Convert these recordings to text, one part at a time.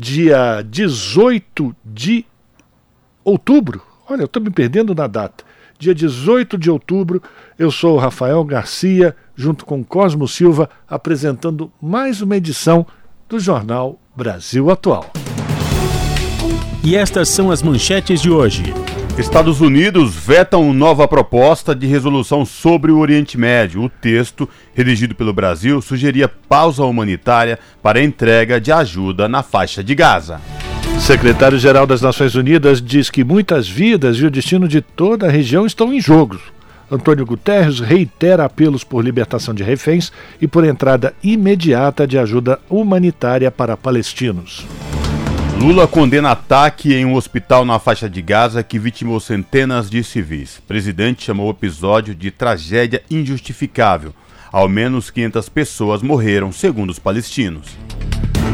dia 18 de outubro. Olha, eu estou me perdendo na data. Dia 18 de outubro, eu sou o Rafael Garcia, junto com Cosmo Silva, apresentando mais uma edição do Jornal Brasil Atual. E estas são as manchetes de hoje. Estados Unidos vetam nova proposta de resolução sobre o Oriente Médio. O texto, redigido pelo Brasil, sugeria pausa humanitária para entrega de ajuda na faixa de Gaza. Secretário-Geral das Nações Unidas diz que muitas vidas e o destino de toda a região estão em jogo. Antônio Guterres reitera apelos por libertação de reféns e por entrada imediata de ajuda humanitária para palestinos. Lula condena ataque em um hospital na faixa de Gaza que vitimou centenas de civis. O presidente chamou o episódio de tragédia injustificável. Ao menos 500 pessoas morreram, segundo os palestinos.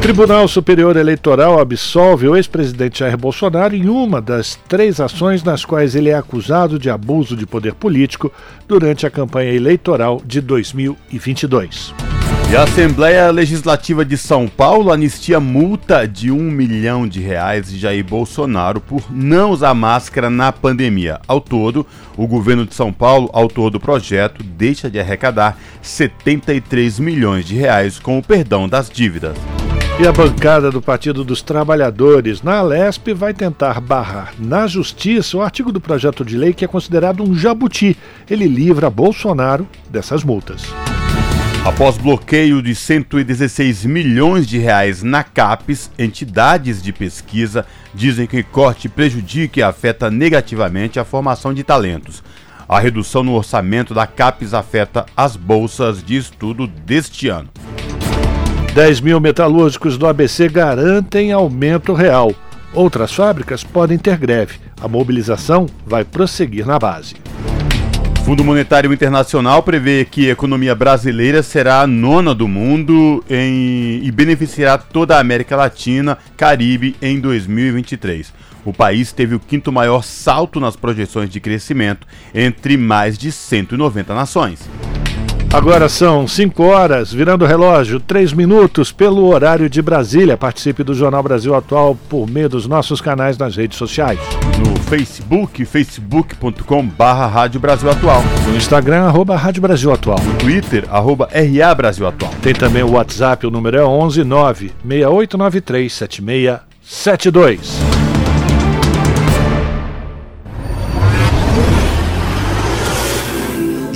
Tribunal Superior Eleitoral absolve o ex-presidente Jair Bolsonaro em uma das três ações nas quais ele é acusado de abuso de poder político durante a campanha eleitoral de 2022. E a Assembleia Legislativa de São Paulo anistia multa de um milhão de reais de Jair Bolsonaro por não usar máscara na pandemia. Ao todo, o governo de São Paulo, autor do projeto, deixa de arrecadar 73 milhões de reais com o perdão das dívidas. E a bancada do Partido dos Trabalhadores na Alesp vai tentar barrar na justiça o artigo do projeto de lei que é considerado um jabuti. Ele livra Bolsonaro dessas multas. Após bloqueio de 116 milhões de reais na CAPES, entidades de pesquisa dizem que corte prejudica e afeta negativamente a formação de talentos. A redução no orçamento da CAPES afeta as bolsas de estudo deste ano. 10 mil metalúrgicos do ABC garantem aumento real. Outras fábricas podem ter greve. A mobilização vai prosseguir na base. Fundo Monetário Internacional prevê que a economia brasileira será a nona do mundo em, e beneficiará toda a América Latina, Caribe em 2023. O país teve o quinto maior salto nas projeções de crescimento entre mais de 190 nações. Agora são 5 horas, virando o relógio, 3 minutos pelo horário de Brasília. Participe do Jornal Brasil Atual por meio dos nossos canais nas redes sociais. No Facebook, facebook.com barra Rádio Brasil Atual. No Instagram, arroba Rádio Brasil Atual. No Twitter, arroba RA Brasil Atual. Tem também o WhatsApp, o número é 11 9 6893 7672.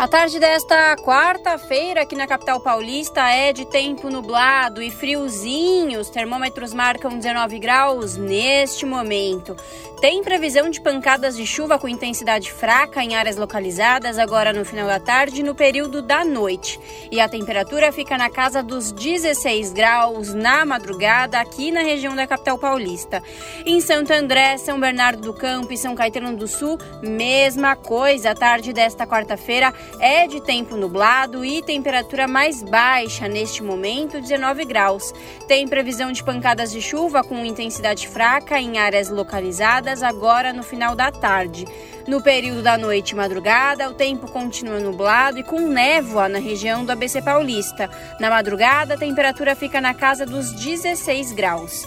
A tarde desta quarta-feira aqui na capital paulista é de tempo nublado e friozinho. Os termômetros marcam 19 graus neste momento. Tem previsão de pancadas de chuva com intensidade fraca em áreas localizadas agora no final da tarde e no período da noite. E a temperatura fica na casa dos 16 graus na madrugada aqui na região da capital paulista. Em Santo André, São Bernardo do Campo e São Caetano do Sul, mesma coisa. A tarde desta quarta-feira é de tempo nublado e temperatura mais baixa neste momento, 19 graus. Tem previsão de pancadas de chuva com intensidade fraca em áreas localizadas agora no final da tarde. No período da noite e madrugada, o tempo continua nublado e com névoa na região do ABC Paulista. Na madrugada, a temperatura fica na casa dos 16 graus.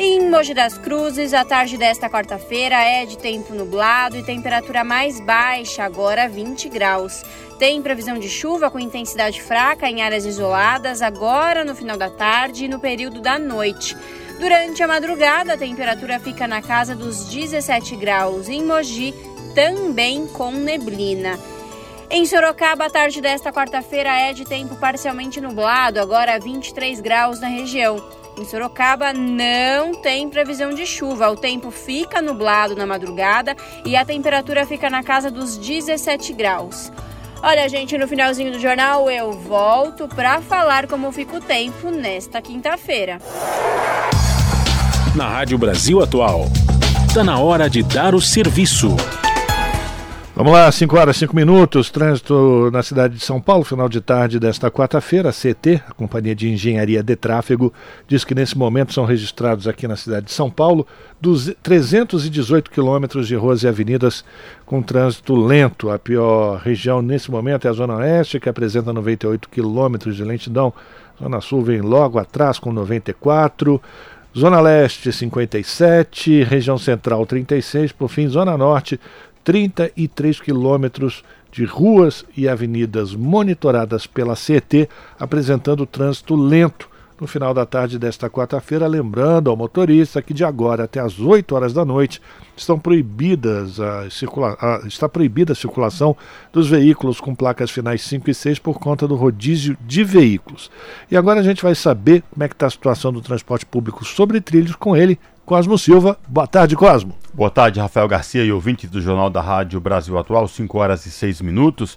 Em Mogi das Cruzes, a tarde desta quarta-feira é de tempo nublado e temperatura mais baixa, agora 20 graus. Tem previsão de chuva com intensidade fraca em áreas isoladas, agora no final da tarde e no período da noite. Durante a madrugada, a temperatura fica na casa dos 17 graus. Em Mogi, também com neblina. Em Sorocaba, a tarde desta quarta-feira é de tempo parcialmente nublado, agora 23 graus na região. Em Sorocaba não tem previsão de chuva. O tempo fica nublado na madrugada e a temperatura fica na casa dos 17 graus. Olha, gente, no finalzinho do jornal eu volto para falar como fica o tempo nesta quinta-feira. Na Rádio Brasil Atual, está na hora de dar o serviço. Vamos lá, 5 horas 5 minutos, trânsito na cidade de São Paulo, final de tarde desta quarta-feira. A CT, a Companhia de Engenharia de Tráfego, diz que nesse momento são registrados aqui na cidade de São Paulo 318 quilômetros de ruas e avenidas com trânsito lento. A pior região nesse momento é a Zona Oeste, que apresenta 98 quilômetros de lentidão. Zona Sul vem logo atrás com 94. Zona Leste 57, região Central 36, por fim Zona Norte 33 quilômetros de ruas e avenidas monitoradas pela CET, apresentando trânsito lento no final da tarde desta quarta-feira, lembrando ao motorista que de agora até as 8 horas da noite estão proibidas a circula a, está proibida a circulação dos veículos com placas finais 5 e 6 por conta do rodízio de veículos. E agora a gente vai saber como é que está a situação do transporte público sobre trilhos com ele, Cosmo Silva. Boa tarde, Cosmo. Boa tarde, Rafael Garcia e ouvintes do Jornal da Rádio Brasil Atual, 5 horas e 6 minutos.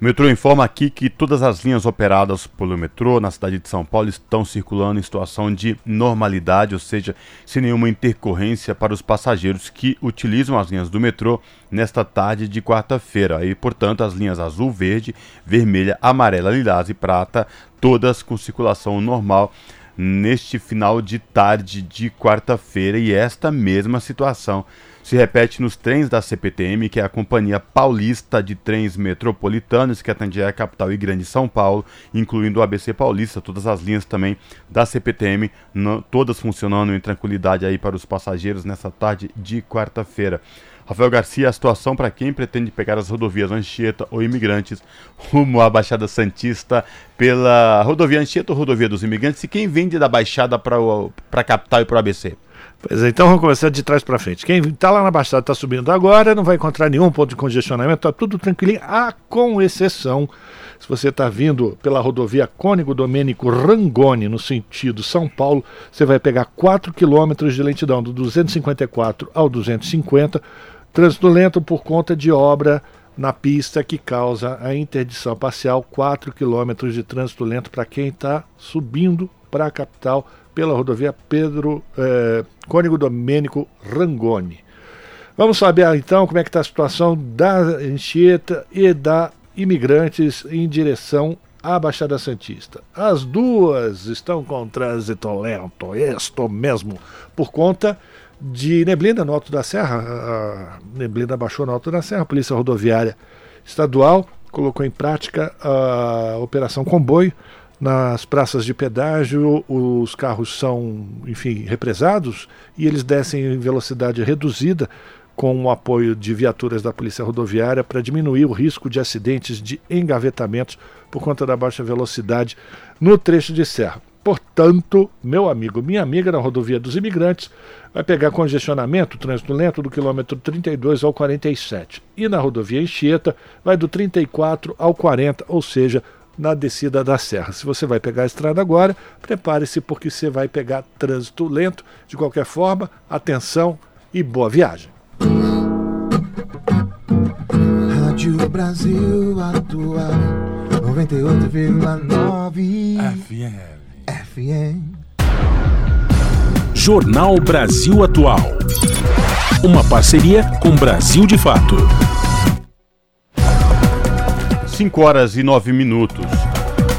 O metrô informa aqui que todas as linhas operadas pelo metrô na cidade de São Paulo estão circulando em situação de normalidade, ou seja, sem nenhuma intercorrência para os passageiros que utilizam as linhas do metrô nesta tarde de quarta-feira. E, portanto, as linhas azul, verde, vermelha, amarela, lilás e prata, todas com circulação normal neste final de tarde de quarta-feira e esta mesma situação se repete nos trens da CPTM, que é a Companhia Paulista de Trens Metropolitanos, que atende a capital e grande São Paulo, incluindo o ABC Paulista, todas as linhas também da CPTM, não, todas funcionando em tranquilidade aí para os passageiros nessa tarde de quarta-feira. Rafael Garcia, a situação para quem pretende pegar as rodovias Anchieta ou imigrantes rumo à Baixada Santista pela rodovia Anchieta ou rodovia dos imigrantes e quem vende da Baixada para a capital e para o ABC? Pois é, então vamos começar de trás para frente. Quem está lá na Baixada está subindo agora, não vai encontrar nenhum ponto de congestionamento, está tudo tranquilinho, ah, com exceção se você está vindo pela rodovia Cônigo Domênico Rangoni, no sentido São Paulo, você vai pegar 4 quilômetros de lentidão, do 254 ao 250, Trânsito lento por conta de obra na pista que causa a interdição parcial, 4 quilômetros de trânsito lento para quem está subindo para a capital pela rodovia Pedro eh, Cônigo Domênico Rangoni. Vamos saber então como é que está a situação da Anchieta e da imigrantes em direção à Baixada Santista. As duas estão com trânsito lento, isto mesmo, por conta de neblina no Alto da Serra. A neblina baixou no Alto da Serra. A Polícia Rodoviária Estadual colocou em prática a Operação Comboio. Nas praças de pedágio, os carros são, enfim, represados e eles descem em velocidade reduzida com o apoio de viaturas da Polícia Rodoviária para diminuir o risco de acidentes de engavetamentos por conta da baixa velocidade no trecho de serra. Portanto, meu amigo, minha amiga na rodovia dos imigrantes vai pegar congestionamento, trânsito lento do quilômetro 32 ao 47. E na rodovia Enchieta vai do 34 ao 40, ou seja, na descida da serra. Se você vai pegar a estrada agora, prepare-se porque você vai pegar trânsito lento. De qualquer forma, atenção e boa viagem. Rádio Brasil Atual 98,9 FM. FM. Jornal Brasil Atual. Uma parceria com Brasil de Fato. 5 horas e 9 minutos.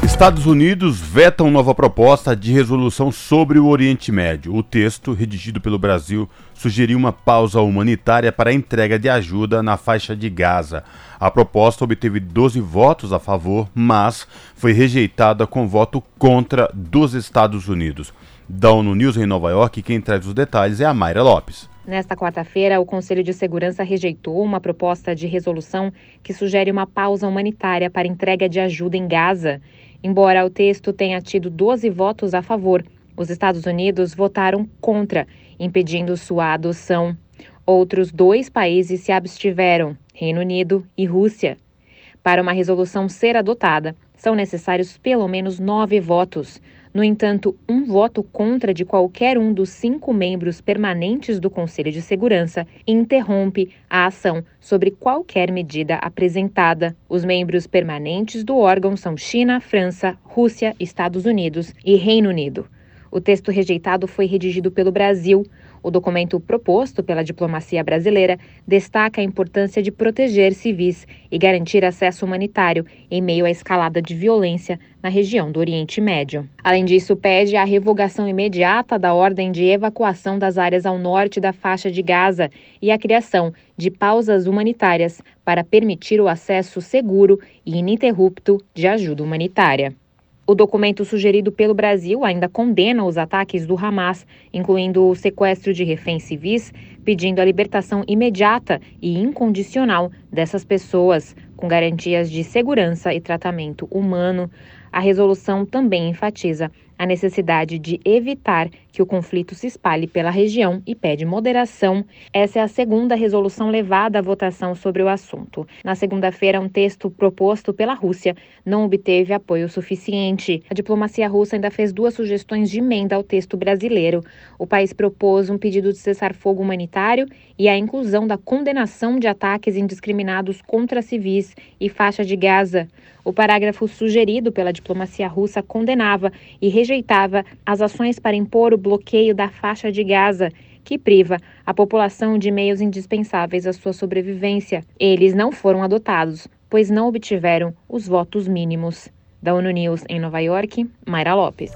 Estados Unidos vetam nova proposta de resolução sobre o Oriente Médio. O texto, redigido pelo Brasil, sugeriu uma pausa humanitária para a entrega de ajuda na faixa de Gaza. A proposta obteve 12 votos a favor, mas foi rejeitada com voto contra dos Estados Unidos. Da ONU News em Nova York, quem traz os detalhes é a Mayra Lopes. Nesta quarta-feira, o Conselho de Segurança rejeitou uma proposta de resolução que sugere uma pausa humanitária para entrega de ajuda em Gaza. Embora o texto tenha tido 12 votos a favor, os Estados Unidos votaram contra, impedindo sua adoção. Outros dois países se abstiveram, Reino Unido e Rússia. Para uma resolução ser adotada, são necessários pelo menos nove votos. No entanto, um voto contra de qualquer um dos cinco membros permanentes do Conselho de Segurança interrompe a ação sobre qualquer medida apresentada. Os membros permanentes do órgão são China, França, Rússia, Estados Unidos e Reino Unido. O texto rejeitado foi redigido pelo Brasil. O documento proposto pela diplomacia brasileira destaca a importância de proteger civis e garantir acesso humanitário em meio à escalada de violência na região do Oriente Médio. Além disso, pede a revogação imediata da ordem de evacuação das áreas ao norte da faixa de Gaza e a criação de pausas humanitárias para permitir o acesso seguro e ininterrupto de ajuda humanitária. O documento sugerido pelo Brasil ainda condena os ataques do Hamas, incluindo o sequestro de reféns civis, pedindo a libertação imediata e incondicional dessas pessoas, com garantias de segurança e tratamento humano. A resolução também enfatiza a necessidade de evitar que o conflito se espalhe pela região e pede moderação. Essa é a segunda resolução levada à votação sobre o assunto. Na segunda-feira, um texto proposto pela Rússia não obteve apoio suficiente. A diplomacia russa ainda fez duas sugestões de emenda ao texto brasileiro. O país propôs um pedido de cessar-fogo humanitário e a inclusão da condenação de ataques indiscriminados contra civis e faixa de Gaza. O parágrafo sugerido pela diplomacia russa condenava e rejeitava as ações para impor o bloqueio da faixa de Gaza, que priva a população de meios indispensáveis à sua sobrevivência. Eles não foram adotados, pois não obtiveram os votos mínimos. Da ONU News em Nova York, Mayra Lopes.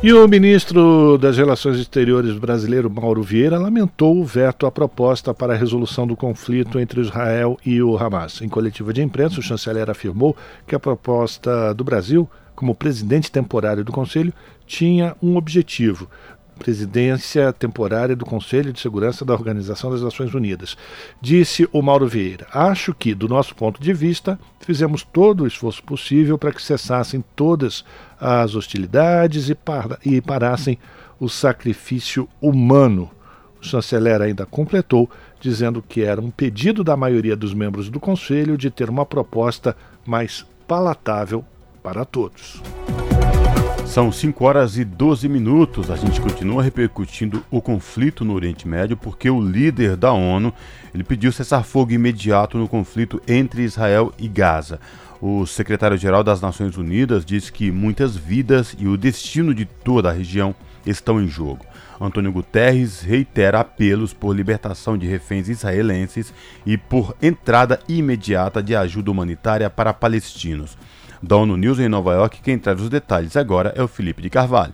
E o ministro das Relações Exteriores brasileiro, Mauro Vieira, lamentou o veto à proposta para a resolução do conflito entre Israel e o Hamas. Em coletiva de imprensa, o chanceler afirmou que a proposta do Brasil, como presidente temporário do Conselho, tinha um objetivo: presidência temporária do Conselho de Segurança da Organização das Nações Unidas. Disse o Mauro Vieira: Acho que, do nosso ponto de vista, fizemos todo o esforço possível para que cessassem todas as hostilidades e, par e parassem o sacrifício humano. O chanceler ainda completou, dizendo que era um pedido da maioria dos membros do Conselho de ter uma proposta mais palatável para todos. São 5 horas e 12 minutos. A gente continua repercutindo o conflito no Oriente Médio porque o líder da ONU ele pediu cessar fogo imediato no conflito entre Israel e Gaza. O secretário-geral das Nações Unidas disse que muitas vidas e o destino de toda a região estão em jogo. Antônio Guterres reitera apelos por libertação de reféns israelenses e por entrada imediata de ajuda humanitária para palestinos. Da ONU News em Nova York, quem traz os detalhes agora é o Felipe de Carvalho.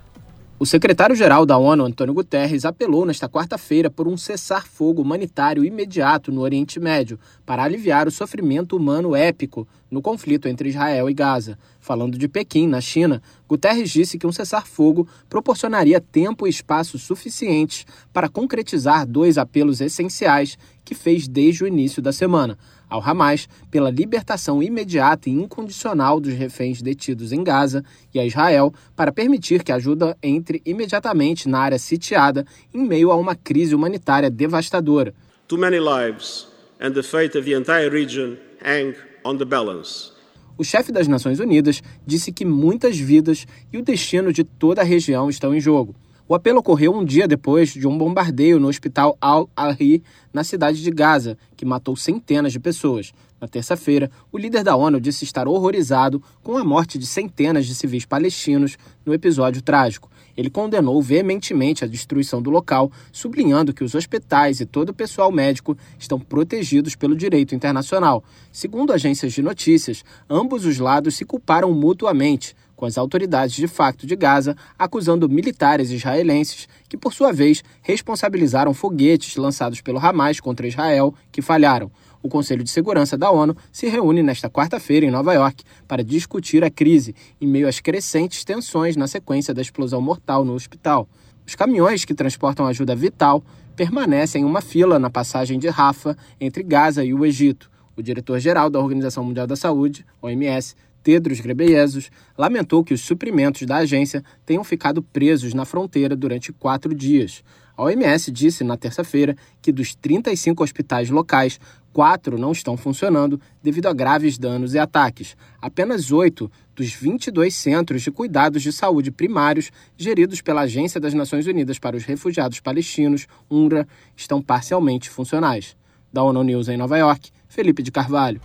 O secretário-geral da ONU, Antônio Guterres, apelou nesta quarta-feira por um cessar-fogo humanitário imediato no Oriente Médio para aliviar o sofrimento humano épico no conflito entre Israel e Gaza. Falando de Pequim, na China, Guterres disse que um cessar-fogo proporcionaria tempo e espaço suficientes para concretizar dois apelos essenciais que fez desde o início da semana: ao Hamas pela libertação imediata e incondicional dos reféns detidos em Gaza e a Israel para permitir que a ajuda entre imediatamente na área sitiada em meio a uma crise humanitária devastadora. Too many lives and the fate of the entire region hang on the balance. O chefe das Nações Unidas disse que muitas vidas e o destino de toda a região estão em jogo. O apelo ocorreu um dia depois de um bombardeio no hospital Al-Ahli, na cidade de Gaza, que matou centenas de pessoas. Na terça-feira, o líder da ONU disse estar horrorizado com a morte de centenas de civis palestinos no episódio trágico. Ele condenou veementemente a destruição do local, sublinhando que os hospitais e todo o pessoal médico estão protegidos pelo direito internacional. Segundo agências de notícias, ambos os lados se culparam mutuamente com as autoridades de facto de Gaza acusando militares israelenses que, por sua vez, responsabilizaram foguetes lançados pelo Hamas contra Israel que falharam. O Conselho de Segurança da ONU se reúne nesta quarta-feira em Nova York para discutir a crise em meio às crescentes tensões na sequência da explosão mortal no hospital. Os caminhões que transportam ajuda vital permanecem em uma fila na passagem de Rafa entre Gaza e o Egito. O diretor-geral da Organização Mundial da Saúde, OMS, Tedros Ghebreyesus, lamentou que os suprimentos da agência tenham ficado presos na fronteira durante quatro dias. A OMS disse na terça-feira que dos 35 hospitais locais, quatro não estão funcionando devido a graves danos e ataques. Apenas oito dos 22 centros de cuidados de saúde primários geridos pela Agência das Nações Unidas para os Refugiados Palestinos, UNRWA, estão parcialmente funcionais. Da ONU News em Nova York, Felipe de Carvalho.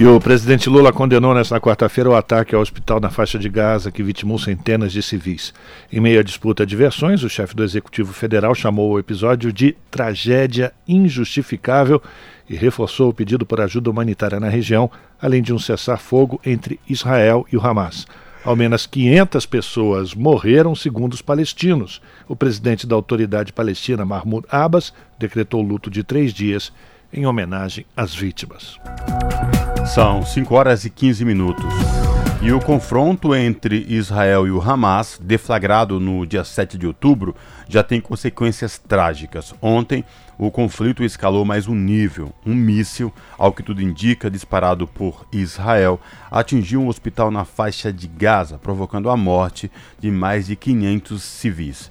E o presidente Lula condenou nesta quarta-feira o ataque ao hospital na faixa de Gaza que vitimou centenas de civis. Em meio à disputa de versões, o chefe do Executivo Federal chamou o episódio de tragédia injustificável e reforçou o pedido por ajuda humanitária na região, além de um cessar-fogo entre Israel e o Hamas. Ao menos 500 pessoas morreram, segundo os palestinos. O presidente da autoridade palestina, Mahmoud Abbas, decretou luto de três dias em homenagem às vítimas. São 5 horas e 15 minutos. E o confronto entre Israel e o Hamas, deflagrado no dia 7 de outubro, já tem consequências trágicas. Ontem, o conflito escalou mais um nível. Um míssil, ao que tudo indica, disparado por Israel, atingiu um hospital na faixa de Gaza, provocando a morte de mais de 500 civis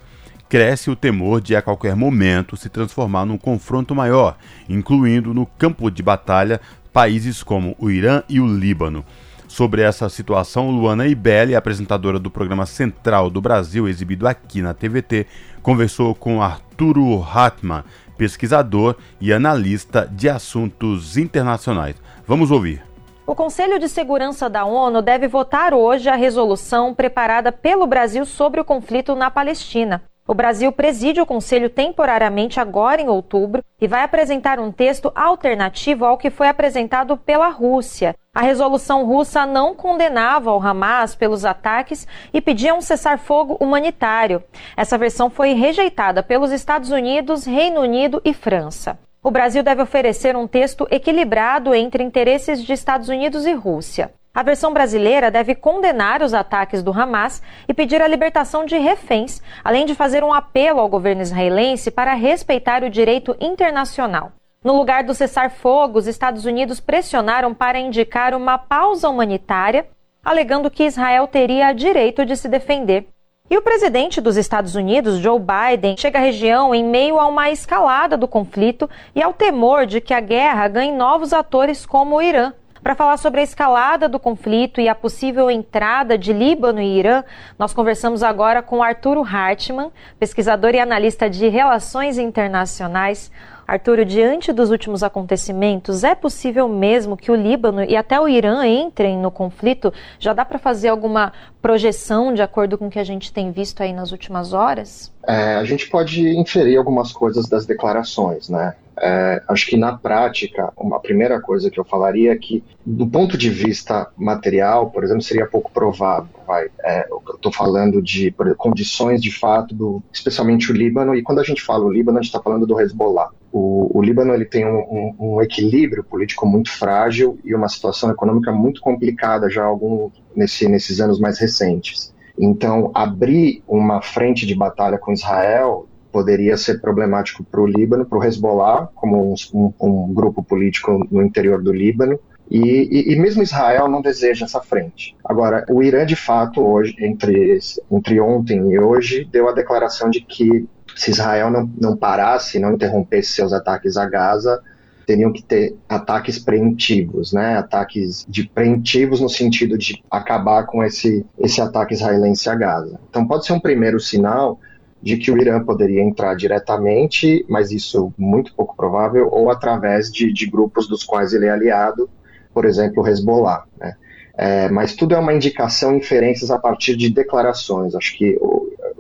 cresce o temor de a qualquer momento se transformar num confronto maior, incluindo no campo de batalha países como o Irã e o Líbano. Sobre essa situação, Luana Ibelli, apresentadora do programa Central do Brasil, exibido aqui na TVT, conversou com Arturo Hartmann, pesquisador e analista de assuntos internacionais. Vamos ouvir. O Conselho de Segurança da ONU deve votar hoje a resolução preparada pelo Brasil sobre o conflito na Palestina. O Brasil preside o Conselho temporariamente agora em outubro e vai apresentar um texto alternativo ao que foi apresentado pela Rússia. A resolução russa não condenava o Hamas pelos ataques e pedia um cessar-fogo humanitário. Essa versão foi rejeitada pelos Estados Unidos, Reino Unido e França. O Brasil deve oferecer um texto equilibrado entre interesses de Estados Unidos e Rússia. A versão brasileira deve condenar os ataques do Hamas e pedir a libertação de reféns, além de fazer um apelo ao governo israelense para respeitar o direito internacional. No lugar do cessar-fogo, os Estados Unidos pressionaram para indicar uma pausa humanitária, alegando que Israel teria direito de se defender. E o presidente dos Estados Unidos, Joe Biden, chega à região em meio a uma escalada do conflito e ao temor de que a guerra ganhe novos atores como o Irã. Para falar sobre a escalada do conflito e a possível entrada de Líbano e Irã, nós conversamos agora com Arturo Hartmann, pesquisador e analista de relações internacionais. Arturo, diante dos últimos acontecimentos, é possível mesmo que o Líbano e até o Irã entrem no conflito? Já dá para fazer alguma projeção de acordo com o que a gente tem visto aí nas últimas horas? É, a gente pode inferir algumas coisas das declarações, né? É, acho que na prática, uma primeira coisa que eu falaria é que, do ponto de vista material, por exemplo, seria pouco provável. Vai, é, eu estou falando de condições de fato, do, especialmente o Líbano, e quando a gente fala o Líbano, a gente está falando do Hezbollah. O, o Líbano ele tem um, um, um, equilíbrio político muito frágil e uma situação econômica muito complicada já algum, nesse, nesses anos mais recentes. Então, abrir uma frente de batalha com Israel poderia ser problemático para o Líbano, para o Hezbollah, como um, um, grupo político no interior do Líbano, e, e, e, mesmo Israel não deseja essa frente. Agora, o Irã, de fato, hoje, entre, entre ontem e hoje, deu a declaração de que se Israel não, não parasse, não interrompesse seus ataques a Gaza, teriam que ter ataques preventivos, né? Ataques de preventivos no sentido de acabar com esse, esse ataque israelense a Gaza. Então, pode ser um primeiro sinal de que o Irã poderia entrar diretamente, mas isso muito pouco provável, ou através de, de grupos dos quais ele é aliado, por exemplo, o Hezbollah. Né? É, mas tudo é uma indicação, inferências a partir de declarações. Acho que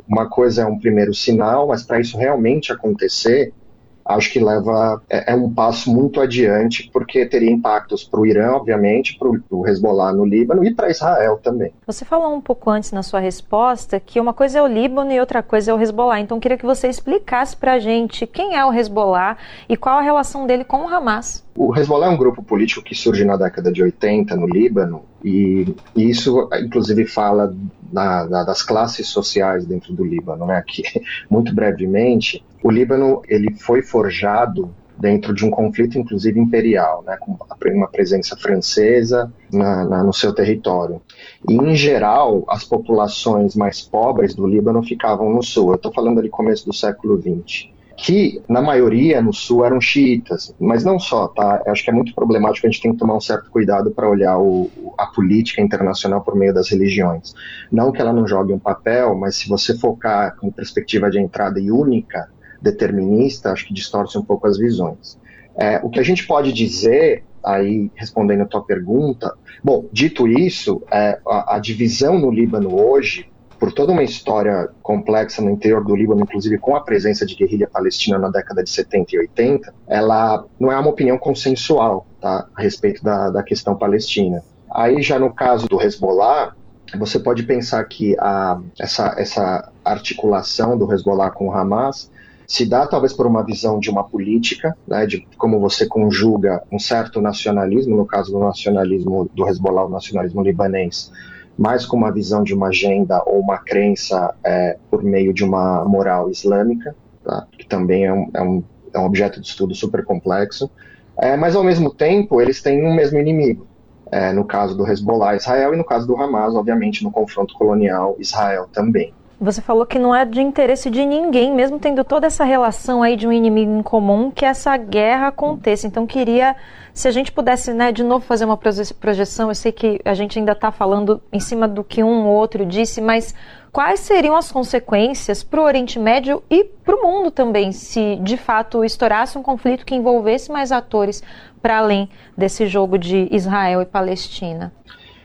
uma coisa é um primeiro sinal, mas para isso realmente acontecer, acho que leva é, é, um passo muito adiante, porque teria impactos para o Irã, obviamente, para o Hezbollah no Líbano e para Israel também. Você falou um pouco antes na sua resposta que uma coisa é o Líbano e outra coisa é o Hezbollah. Então, queria que você explicasse para a gente quem é o Hezbollah e qual a relação dele com o Hamas. O Hezbollah é um grupo político que surge na década de 80 no Líbano e, e isso, inclusive, fala na, na, das classes sociais dentro do Líbano, né? Que muito brevemente, o Líbano ele foi forjado dentro de um conflito, inclusive imperial, né, com uma presença francesa na, na, no seu território. E, em geral, as populações mais pobres do Líbano ficavam no sul. Eu estou falando ali começo do século XX que na maioria no sul eram xiitas, mas não só, tá? Eu acho que é muito problemático, a gente tem que tomar um certo cuidado para olhar o, a política internacional por meio das religiões. Não que ela não jogue um papel, mas se você focar com perspectiva de entrada e única, determinista, acho que distorce um pouco as visões. É, o que a gente pode dizer, aí respondendo a tua pergunta, bom, dito isso, é, a, a divisão no Líbano hoje por toda uma história complexa no interior do Líbano, inclusive com a presença de guerrilha palestina na década de 70 e 80, ela não é uma opinião consensual tá, a respeito da, da questão palestina. Aí já no caso do Hezbollah, você pode pensar que a, essa, essa articulação do Hezbollah com o Hamas se dá talvez por uma visão de uma política, né, de como você conjuga um certo nacionalismo, no caso do nacionalismo do Hezbollah, o nacionalismo libanês, mais com uma visão de uma agenda ou uma crença é, por meio de uma moral islâmica, tá? que também é um, é, um, é um, objeto de estudo super complexo, é, mas ao mesmo tempo eles têm um mesmo inimigo. É, no caso do Hezbollah, Israel, e no caso do Hamas, obviamente, no confronto colonial, Israel também. Você falou que não é de interesse de ninguém, mesmo tendo toda essa relação aí de um inimigo em comum, que essa guerra aconteça. Então, queria se a gente pudesse, né, de novo fazer uma projeção, eu sei que a gente ainda está falando em cima do que um ou outro disse, mas quais seriam as consequências para o Oriente Médio e para o mundo também, se de fato estourasse um conflito que envolvesse mais atores para além desse jogo de Israel e Palestina?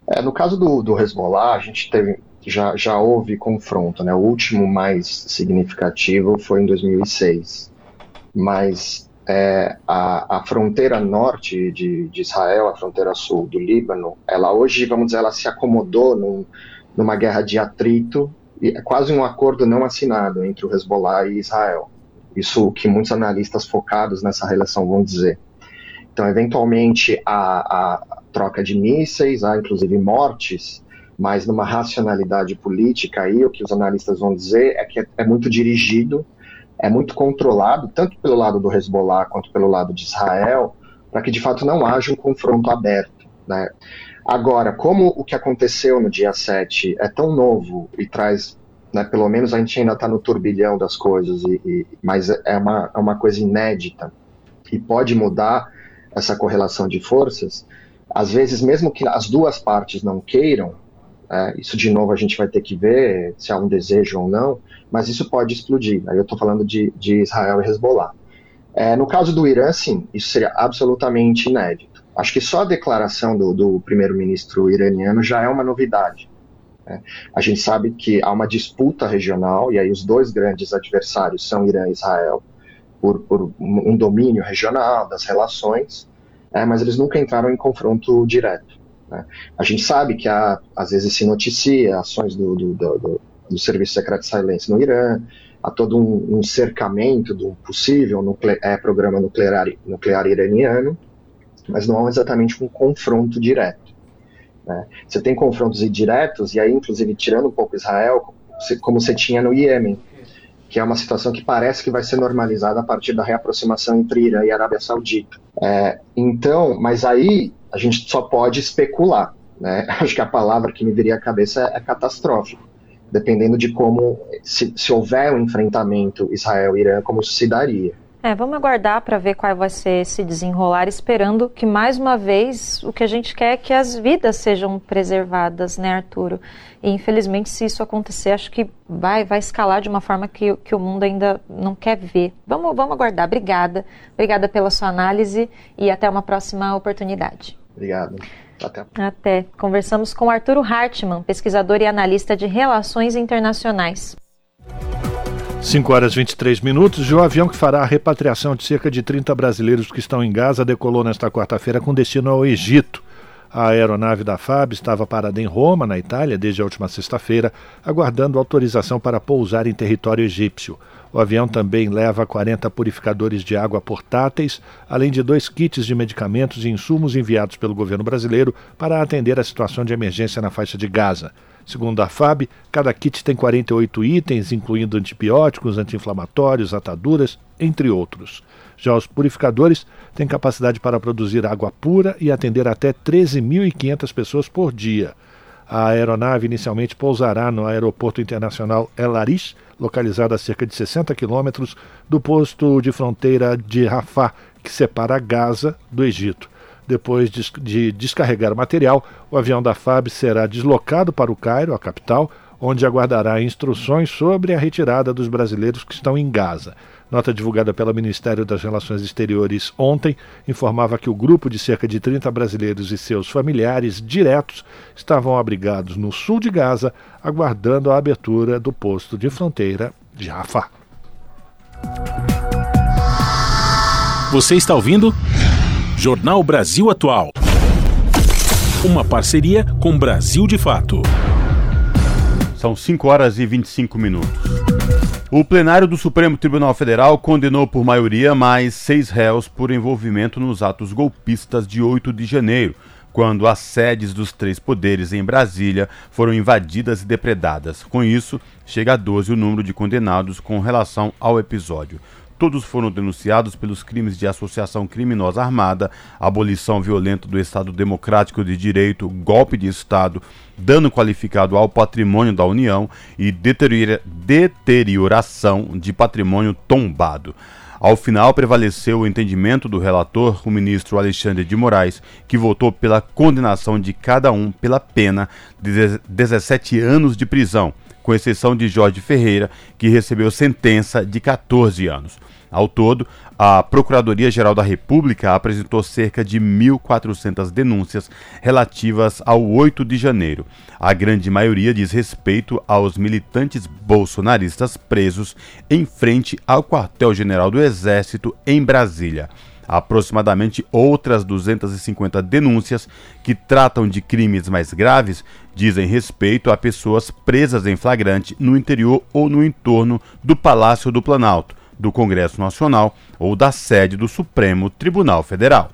É, no caso do, do Hezbollah, a gente teve, já, já houve confronto, né? O último mais significativo foi em 2006, mas é, a, a, fronteira norte de, de, Israel, a fronteira sul do Líbano, ela hoje, vamos dizer, ela se acomodou num, numa guerra de atrito, e é quase um acordo não assinado entre o Hezbollah e Israel. Isso que muitos analistas focados nessa relação vão dizer. Então, eventualmente, há, há troca de mísseis, há inclusive mortes, mas numa racionalidade política aí, o que os analistas vão dizer é que é, é muito dirigido é muito controlado, tanto pelo lado do Hezbollah quanto pelo lado de Israel, para que de fato não haja um confronto aberto. Né? Agora, como o que aconteceu no dia 7 é tão novo e traz, né, pelo menos a gente ainda está no turbilhão das coisas, e, e, mas é uma, é uma coisa inédita e pode mudar essa correlação de forças, às vezes, mesmo que as duas partes não queiram, é, isso de novo a gente vai ter que ver se há um desejo ou não, mas isso pode explodir. Aí eu estou falando de, de, Israel e Hezbollah. É, no caso do Irã, sim, isso seria absolutamente inédito. Acho que só a declaração do, do primeiro-ministro iraniano já é uma novidade. Né? A gente sabe que há uma disputa regional, e aí os dois grandes adversários são Irã e Israel, por, por um domínio regional das relações, é, mas eles nunca entraram em confronto direto. Né? A gente sabe que há, às vezes se noticia ações do, do, do, do Serviço Secreto Silêncio no Irã, há todo um, um cercamento do possível nucle é, programa nuclear, nuclear iraniano, mas não há exatamente um confronto direto. Né? Você tem confrontos indiretos, e aí, inclusive, tirando um pouco Israel, como você tinha no Iêmen, que é uma situação que parece que vai ser normalizada a partir da reaproximação entre Irã e Arábia Saudita. É, então, mas aí a gente só pode especular. Né? Acho que a palavra que me viria à cabeça é, é catastrófico, dependendo de como, se, se houver um enfrentamento Israel-Irã, como se daria. É, vamos aguardar para ver qual vai ser esse desenrolar, esperando que mais uma vez o que a gente quer é que as vidas sejam preservadas, né, Arturo? E infelizmente, se isso acontecer, acho que vai, vai escalar de uma forma que, que o mundo ainda não quer ver. Vamos, vamos aguardar. Obrigada. Obrigada pela sua análise e até uma próxima oportunidade. Obrigado. Até. Até. Conversamos com Arturo Hartmann, pesquisador e analista de relações internacionais. 5 horas e 23 minutos. E o avião que fará a repatriação de cerca de 30 brasileiros que estão em Gaza decolou nesta quarta-feira com destino ao Egito. A aeronave da FAB estava parada em Roma, na Itália, desde a última sexta-feira, aguardando autorização para pousar em território egípcio. O avião também leva 40 purificadores de água portáteis, além de dois kits de medicamentos e insumos enviados pelo governo brasileiro para atender a situação de emergência na faixa de Gaza. Segundo a FAB, cada kit tem 48 itens, incluindo antibióticos, anti-inflamatórios, ataduras, entre outros. Já os purificadores têm capacidade para produzir água pura e atender até 13.500 pessoas por dia. A aeronave inicialmente pousará no Aeroporto Internacional El Arish, localizado a cerca de 60 quilômetros do posto de fronteira de Rafah, que separa Gaza do Egito. Depois de descarregar o material, o avião da FAB será deslocado para o Cairo, a capital, onde aguardará instruções sobre a retirada dos brasileiros que estão em Gaza. Nota divulgada pelo Ministério das Relações Exteriores ontem informava que o grupo de cerca de 30 brasileiros e seus familiares diretos estavam abrigados no sul de Gaza, aguardando a abertura do posto de fronteira de Rafah. Você está ouvindo? Jornal Brasil Atual. Uma parceria com Brasil de Fato. São 5 horas e 25 minutos. O plenário do Supremo Tribunal Federal condenou por maioria mais seis réus por envolvimento nos atos golpistas de 8 de janeiro, quando as sedes dos três poderes em Brasília foram invadidas e depredadas. Com isso, chega a 12 o número de condenados com relação ao episódio. Todos foram denunciados pelos crimes de associação criminosa armada, abolição violenta do Estado Democrático de Direito, golpe de Estado, dano qualificado ao patrimônio da União e deteriora deterioração de patrimônio tombado. Ao final, prevaleceu o entendimento do relator, o ministro Alexandre de Moraes, que votou pela condenação de cada um pela pena de 17 anos de prisão, com exceção de Jorge Ferreira, que recebeu sentença de 14 anos. Ao todo, a Procuradoria-Geral da República apresentou cerca de 1.400 denúncias relativas ao 8 de janeiro. A grande maioria diz respeito aos militantes bolsonaristas presos em frente ao quartel-general do Exército em Brasília. Aproximadamente outras 250 denúncias que tratam de crimes mais graves dizem respeito a pessoas presas em flagrante no interior ou no entorno do Palácio do Planalto do Congresso Nacional ou da sede do Supremo Tribunal Federal.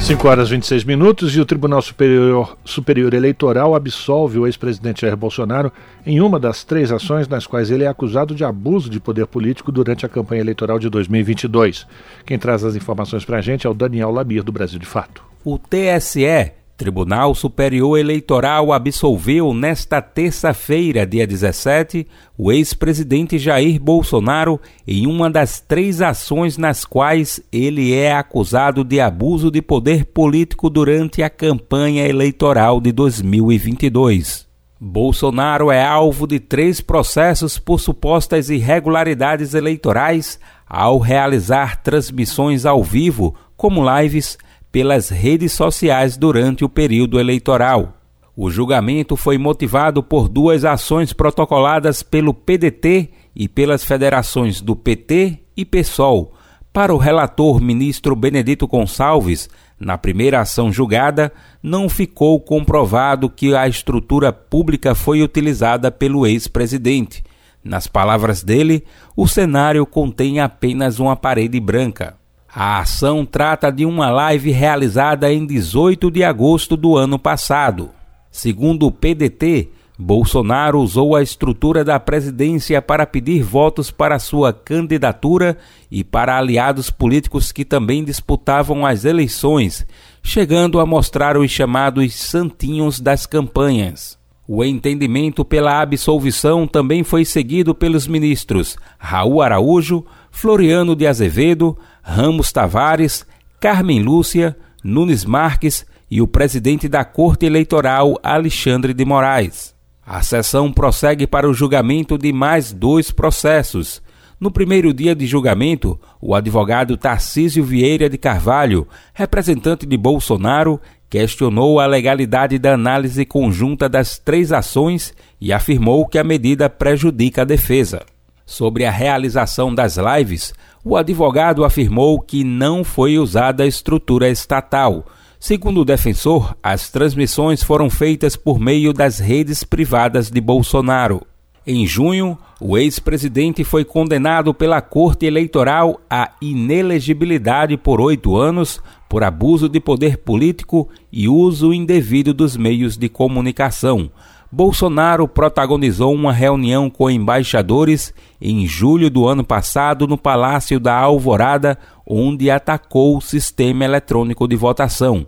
5 horas e 26 minutos e o Tribunal Superior, Superior Eleitoral absolve o ex-presidente Jair Bolsonaro em uma das três ações nas quais ele é acusado de abuso de poder político durante a campanha eleitoral de 2022. Quem traz as informações para a gente é o Daniel Labir, do Brasil de Fato. O TSE Tribunal Superior Eleitoral absolveu nesta terça-feira, dia 17, o ex-presidente Jair Bolsonaro em uma das três ações nas quais ele é acusado de abuso de poder político durante a campanha eleitoral de 2022. Bolsonaro é alvo de três processos por supostas irregularidades eleitorais ao realizar transmissões ao vivo, como lives pelas redes sociais durante o período eleitoral. O julgamento foi motivado por duas ações protocoladas pelo PDT e pelas federações do PT e PSOL. Para o relator ministro Benedito Gonçalves, na primeira ação julgada, não ficou comprovado que a estrutura pública foi utilizada pelo ex-presidente. Nas palavras dele, o cenário contém apenas uma parede branca. A ação trata de uma live realizada em 18 de agosto do ano passado. Segundo o PDT, Bolsonaro usou a estrutura da presidência para pedir votos para sua candidatura e para aliados políticos que também disputavam as eleições, chegando a mostrar os chamados santinhos das campanhas. O entendimento pela absolvição também foi seguido pelos ministros Raul Araújo, Floriano de Azevedo, Ramos Tavares, Carmen Lúcia, Nunes Marques e o presidente da Corte Eleitoral, Alexandre de Moraes. A sessão prossegue para o julgamento de mais dois processos. No primeiro dia de julgamento, o advogado Tarcísio Vieira de Carvalho, representante de Bolsonaro, questionou a legalidade da análise conjunta das três ações e afirmou que a medida prejudica a defesa. Sobre a realização das lives, o advogado afirmou que não foi usada a estrutura estatal. Segundo o defensor, as transmissões foram feitas por meio das redes privadas de Bolsonaro. Em junho, o ex-presidente foi condenado pela Corte Eleitoral à inelegibilidade por oito anos por abuso de poder político e uso indevido dos meios de comunicação. Bolsonaro protagonizou uma reunião com embaixadores em julho do ano passado no Palácio da Alvorada, onde atacou o sistema eletrônico de votação.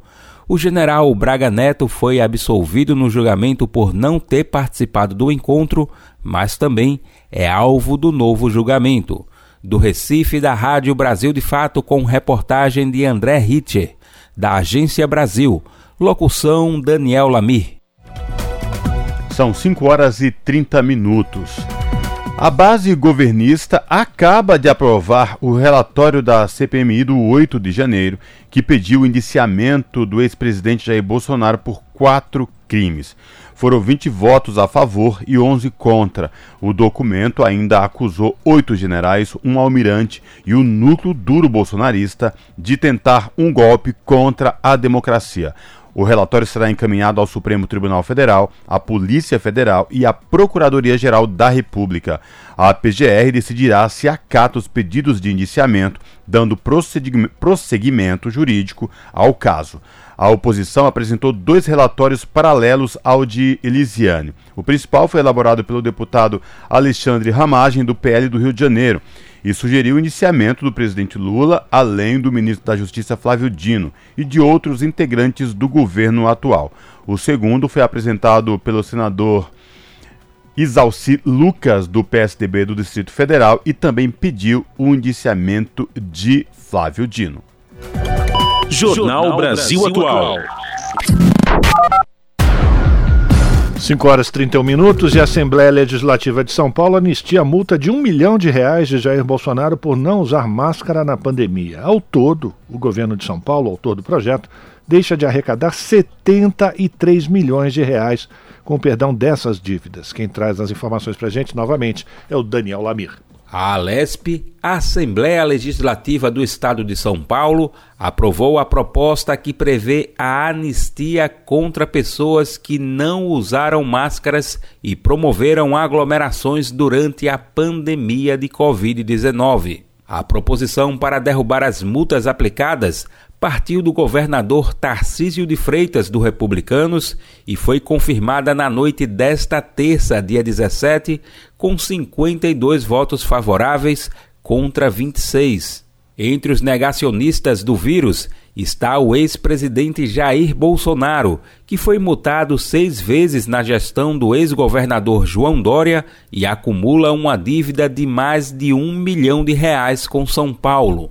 O general Braga Neto foi absolvido no julgamento por não ter participado do encontro, mas também é alvo do novo julgamento. Do Recife, da Rádio Brasil de Fato, com reportagem de André Ritter, da Agência Brasil. Locução Daniel Lamir. São 5 horas e 30 minutos. A base governista acaba de aprovar o relatório da CPMI do 8 de janeiro, que pediu o indiciamento do ex-presidente Jair Bolsonaro por quatro crimes. Foram 20 votos a favor e 11 contra. O documento ainda acusou oito generais, um almirante e o núcleo duro bolsonarista de tentar um golpe contra a democracia. O relatório será encaminhado ao Supremo Tribunal Federal, à Polícia Federal e à Procuradoria-Geral da República. A PGR decidirá se acata os pedidos de indiciamento, dando prosseguimento jurídico ao caso. A oposição apresentou dois relatórios paralelos ao de Elisiane. O principal foi elaborado pelo deputado Alexandre Ramagem, do PL do Rio de Janeiro e sugeriu o iniciamento do presidente Lula, além do ministro da Justiça Flávio Dino e de outros integrantes do governo atual. O segundo foi apresentado pelo senador Isalci Lucas, do PSDB do Distrito Federal, e também pediu o indiciamento de Flávio Dino. Jornal Brasil Atual. 5 horas e 31 minutos e a Assembleia Legislativa de São Paulo anistia a multa de um milhão de reais de Jair Bolsonaro por não usar máscara na pandemia. Ao todo, o governo de São Paulo, autor do projeto, deixa de arrecadar 73 milhões de reais com o perdão dessas dívidas. Quem traz as informações para a gente novamente é o Daniel Lamir. A Alesp, Assembleia Legislativa do Estado de São Paulo, aprovou a proposta que prevê a anistia contra pessoas que não usaram máscaras e promoveram aglomerações durante a pandemia de Covid-19. A proposição para derrubar as multas aplicadas partiu do governador Tarcísio de Freitas, do Republicanos, e foi confirmada na noite desta terça, dia 17, com 52 votos favoráveis contra 26. Entre os negacionistas do vírus está o ex-presidente Jair Bolsonaro, que foi multado seis vezes na gestão do ex-governador João Dória e acumula uma dívida de mais de um milhão de reais com São Paulo.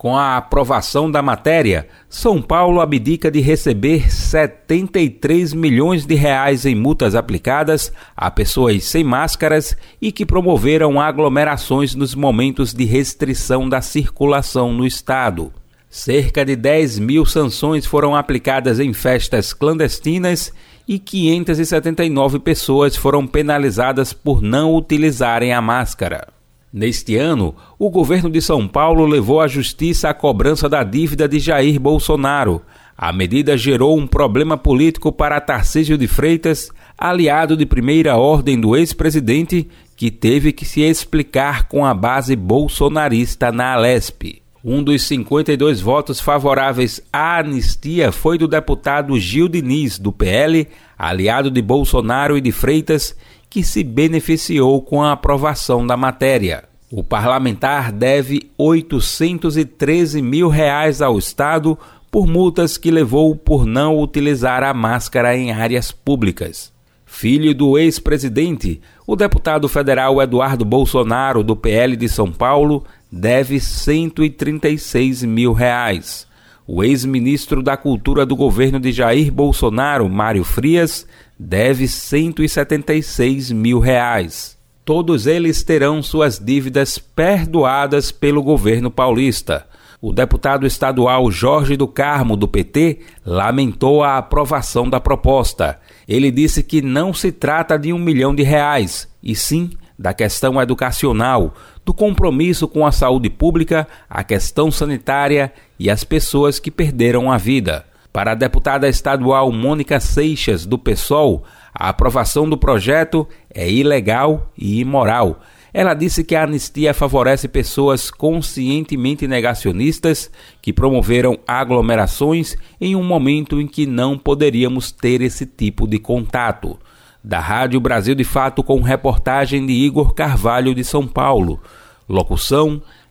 Com a aprovação da matéria, São Paulo abdica de receber 73 milhões de reais em multas aplicadas a pessoas sem máscaras e que promoveram aglomerações nos momentos de restrição da circulação no estado. Cerca de 10 mil sanções foram aplicadas em festas clandestinas e 579 pessoas foram penalizadas por não utilizarem a máscara. Neste ano, o governo de São Paulo levou à justiça a cobrança da dívida de Jair Bolsonaro. A medida gerou um problema político para Tarcísio de Freitas, aliado de primeira ordem do ex-presidente, que teve que se explicar com a base bolsonarista na Alesp. Um dos 52 votos favoráveis à anistia foi do deputado Gil Diniz, do PL, aliado de Bolsonaro e de Freitas, que se beneficiou com a aprovação da matéria. O parlamentar deve 813 mil reais ao Estado por multas que levou por não utilizar a máscara em áreas públicas. Filho do ex-presidente, o deputado federal Eduardo Bolsonaro, do PL de São Paulo, deve 136 mil reais. O ex-ministro da Cultura do governo de Jair Bolsonaro, Mário Frias, deve 176 mil reais. Todos eles terão suas dívidas perdoadas pelo governo paulista. O deputado estadual Jorge do Carmo, do PT, lamentou a aprovação da proposta. Ele disse que não se trata de um milhão de reais, e sim da questão educacional, do compromisso com a saúde pública, a questão sanitária e as pessoas que perderam a vida. Para a deputada estadual Mônica Seixas, do PSOL, a aprovação do projeto é ilegal e imoral. Ela disse que a anistia favorece pessoas conscientemente negacionistas que promoveram aglomerações em um momento em que não poderíamos ter esse tipo de contato. da Rádio Brasil de Fato com reportagem de Igor Carvalho de São Paulo. Locução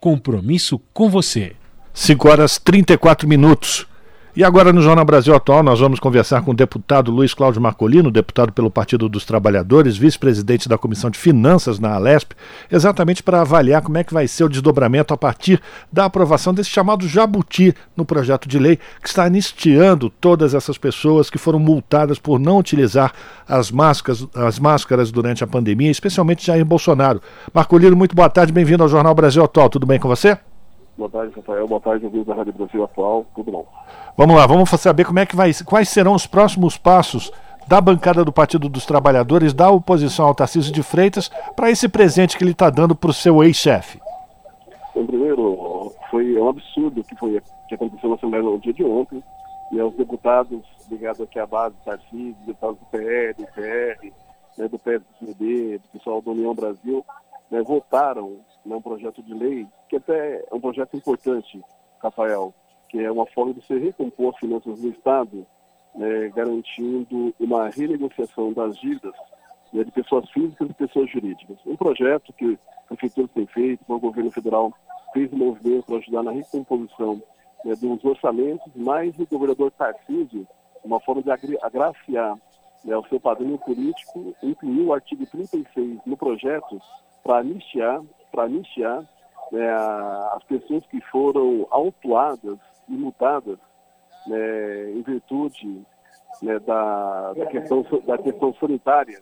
compromisso com você. 5 horas 34 minutos. E agora no Jornal Brasil Atual nós vamos conversar com o deputado Luiz Cláudio Marcolino, deputado pelo Partido dos Trabalhadores, vice-presidente da Comissão de Finanças na Alesp, exatamente para avaliar como é que vai ser o desdobramento a partir da aprovação desse chamado jabuti no projeto de lei que está anistiando todas essas pessoas que foram multadas por não utilizar as máscaras, as máscaras durante a pandemia, especialmente Jair Bolsonaro. Marcolino, muito boa tarde, bem-vindo ao Jornal Brasil Atual. Tudo bem com você? Boa tarde, Rafael. Boa tarde, ouvintes da Rádio Brasil Atual. Tudo bom? Vamos lá, vamos saber como é que vai, quais serão os próximos passos da bancada do Partido dos Trabalhadores, da oposição ao Tarcísio de Freitas, para esse presente que ele está dando para o seu ex-chefe. Primeiro, foi um absurdo que que aconteceu na Assembleia no dia de ontem, e os deputados ligados aqui à base do Tarcísio, deputados do PL, do PR, né, do PSDB, do pessoal da União Brasil, né, votaram num projeto de lei, que até é um projeto importante, Rafael, que é uma forma de se recompor as finanças do Estado, né, garantindo uma renegociação das dívidas né, de pessoas físicas e pessoas jurídicas. Um projeto que a Prefeitura tem feito, o governo federal fez um movimento para ajudar na recomposição né, dos orçamentos, mas o governador Tarcísio, uma forma de agraciar né, o seu padrinho político, incluiu o artigo 36 no projeto para anistiar, para anistiar né, as pessoas que foram autuadas multadas né, em virtude né, da, da, questão, da questão sanitária.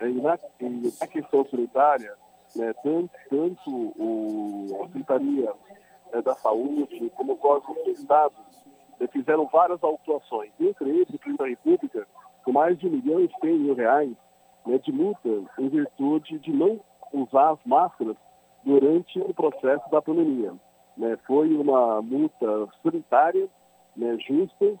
E na, e na questão sanitária, né, tanto, tanto o, a Secretaria né, da Saúde como os órgãos do Estado né, fizeram várias autuações, entre eles o Presidente da República, com mais de um milhão e cem mil reais né, de multa em virtude de não usar as máscaras durante o processo da pandemia. Né? Foi uma multa sanitária, né, justa,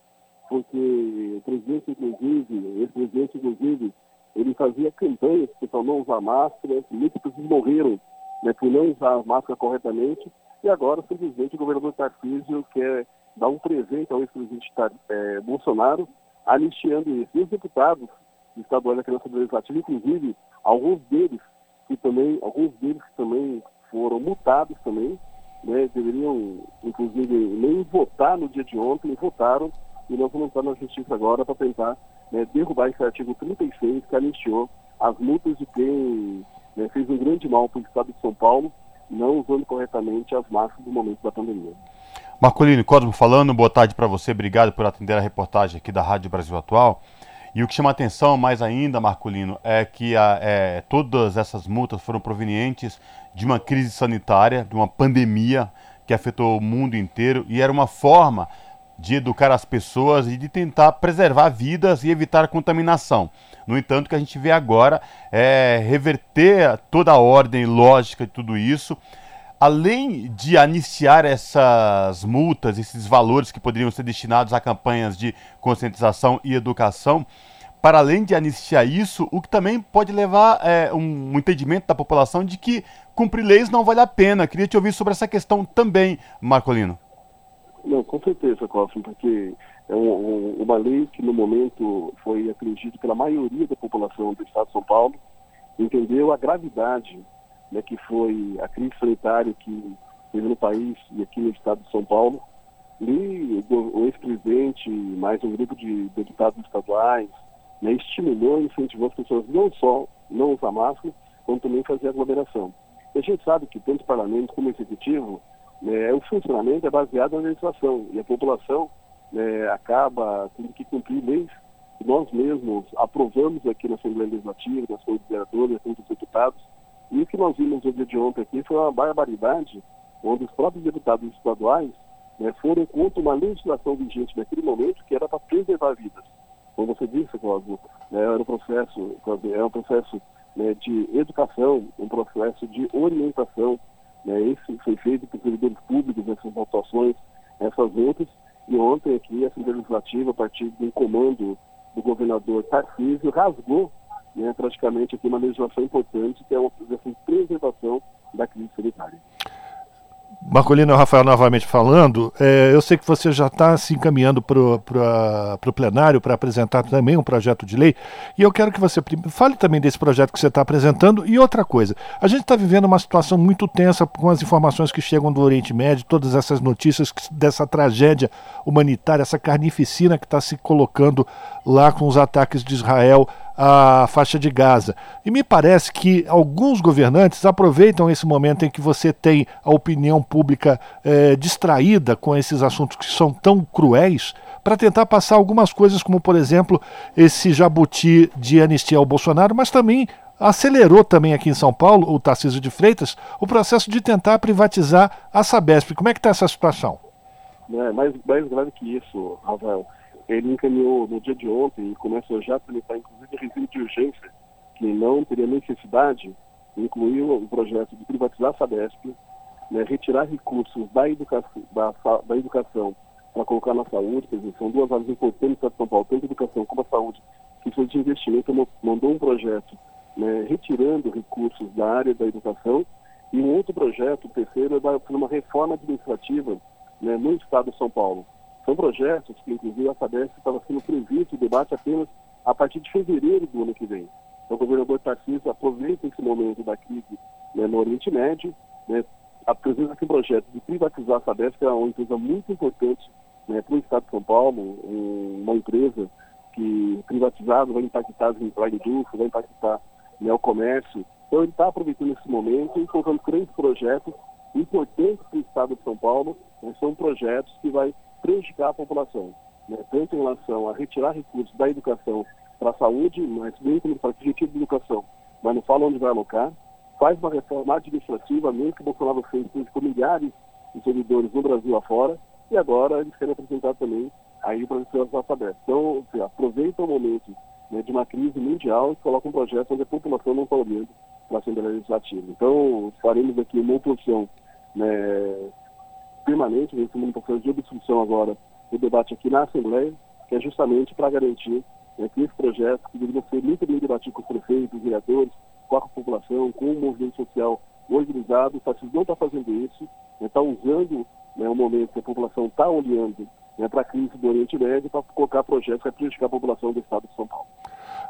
porque o presidente, inclusive, esse presidente, inclusive, ele fazia campanhas para não usar máscara, muitas pessoas morreram né, por não usar a máscara corretamente, e agora, simplesmente, o governador Tarcísio quer dar um presente ao ex-presidente é, Bolsonaro, anistiando isso. E os deputados estaduais da Criança Legislativa, inclusive, alguns deles que também, alguns deles que também foram multados também, né, deveriam, inclusive, nem votar no dia de ontem, votaram, e nós vamos estar na justiça agora para tentar né, derrubar esse artigo 36 que anistiou as multas de quem né, fez um grande mal para o Estado de São Paulo, não usando corretamente as máscaras no momento da pandemia. Marcolino Cosmo falando, boa tarde para você, obrigado por atender a reportagem aqui da Rádio Brasil Atual. E o que chama atenção mais ainda, Marcolino, é que a, é, todas essas multas foram provenientes de uma crise sanitária, de uma pandemia que afetou o mundo inteiro e era uma forma de educar as pessoas e de tentar preservar vidas e evitar contaminação. No entanto, o que a gente vê agora é reverter toda a ordem lógica de tudo isso além de anistiar essas multas, esses valores que poderiam ser destinados a campanhas de conscientização e educação, para além de anistiar isso, o que também pode levar é, um, entendimento da população de que cumprir leis não vale a pena. Queria te ouvir sobre essa questão também, Marcolino. Não, com certeza, Cosmo, porque é um, um, uma lei que no momento foi acredito pela maioria da população do Estado de São Paulo, entendeu a gravidade né, que foi a crise sanitária que teve no país e aqui no estado de São Paulo. E o ex-presidente, mais um grupo de deputados estaduais, né, estimulou e incentivou as pessoas não só não usar máscara, como também fazer aglomeração. E a gente sabe que tanto o parlamento como o executivo, né, o funcionamento é baseado na legislação e a população né, acaba tendo que cumprir leis que nós mesmos aprovamos aqui na Assembleia Legislativa, nas Câmaras Vereadores, nas Deputados, e o que nós vimos no dia de ontem aqui foi uma barbaridade, onde os próprios deputados estaduais né, foram contra uma legislação vigente naquele momento que era para preservar vidas. Como você disse, Cláudio, né, era um processo, era um processo né, de educação, um processo de orientação. Né, esse foi feito por servidores públicos, essas atuações, essas outras. E ontem aqui a Assembleia Legislativa, a partir um comando do governador Tarcísio, rasgou né, praticamente aqui uma legislação importante, que é uma preservação da crise sanitária. Marcolino Rafael novamente falando, é, eu sei que você já está se encaminhando para o plenário para apresentar também um projeto de lei, e eu quero que você fale também desse projeto que você está apresentando. E outra coisa, a gente está vivendo uma situação muito tensa com as informações que chegam do Oriente Médio, todas essas notícias dessa tragédia humanitária, essa carnificina que está se colocando lá com os ataques de Israel a faixa de Gaza. E me parece que alguns governantes aproveitam esse momento em que você tem a opinião pública é, distraída com esses assuntos que são tão cruéis para tentar passar algumas coisas, como por exemplo esse jabuti de anistia ao Bolsonaro, mas também acelerou também aqui em São Paulo, o Tarcísio de Freitas, o processo de tentar privatizar a Sabesp. Como é que está essa situação? É, mais, mais grave que isso, Rafael ele encaminhou no dia de ontem e começou já a tramitar, inclusive, regime de urgência, que não teria necessidade, incluiu o projeto de privatizar a Sabesp, né, retirar recursos da educação, da, da educação para colocar na saúde, quer dizer, são duas áreas importantes para São Paulo, tanto a educação como a saúde, que foi de investimento, mandou um projeto né, retirando recursos da área da educação, e um outro projeto, o terceiro, é da, uma reforma administrativa né, no Estado de São Paulo, são projetos que, inclusive, a Sabesp estava sendo previsto o debate apenas a partir de fevereiro do ano que vem. Então, o governador Tarcísio aproveita esse momento da crise né, no Oriente Médio, né, apresenta um projeto de privatizar a Sabesp, que é uma empresa muito importante né, para o Estado de São Paulo, um, uma empresa que privatizado vai impactar a indústria, vai impactar né, o comércio. Então, ele está aproveitando esse momento e colocando grandes projetos importantes para o Estado de São Paulo. Né, são projetos que vai prejudicar a população, né? tanto em relação a retirar recursos da educação para a saúde, mas bem como para que retira de educação, mas não fala onde vai alocar, faz uma reforma administrativa, mesmo que o Bolsonaro fez com milhares de servidores no Brasil afora, e agora eles querem apresentar também aí para os alfabetos. Então, aproveita o momento né, de uma crise mundial e coloca um projeto onde a população não está olhando para a Assembleia Legislativa. Então, faremos aqui uma oposição né, permanente, nesse mundo processo de obstrução agora do debate aqui na Assembleia, que é justamente para garantir né, que esse projeto, que deveria ser muito bem debatido com os prefeitos, os vereadores, com a população, com o movimento social organizado, o Tarcísio não está fazendo isso, está né, usando né, o momento que a população está olhando né, para a crise do Oriente Médio para colocar projetos que vai prejudicar a população do Estado.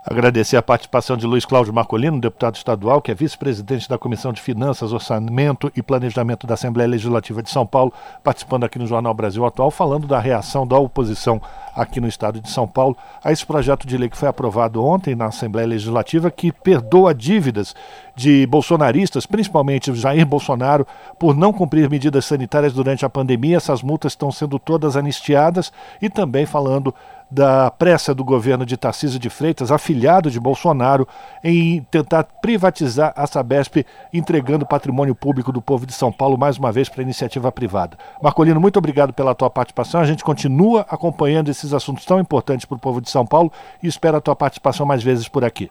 Agradecer a participação de Luiz Cláudio Marcolino, deputado estadual, que é vice-presidente da Comissão de Finanças, Orçamento e Planejamento da Assembleia Legislativa de São Paulo, participando aqui no Jornal Brasil Atual, falando da reação da oposição aqui no estado de São Paulo a esse projeto de lei que foi aprovado ontem na Assembleia Legislativa, que perdoa dívidas de bolsonaristas, principalmente Jair Bolsonaro, por não cumprir medidas sanitárias durante a pandemia. Essas multas estão sendo todas anistiadas e também falando da pressa do governo de Tarcísio de Freitas, afiliado de Bolsonaro, em tentar privatizar a Sabesp, entregando patrimônio público do povo de São Paulo mais uma vez para a iniciativa privada. Marcolino, muito obrigado pela tua participação. A gente continua acompanhando esses assuntos tão importantes para o povo de São Paulo e espera a tua participação mais vezes por aqui.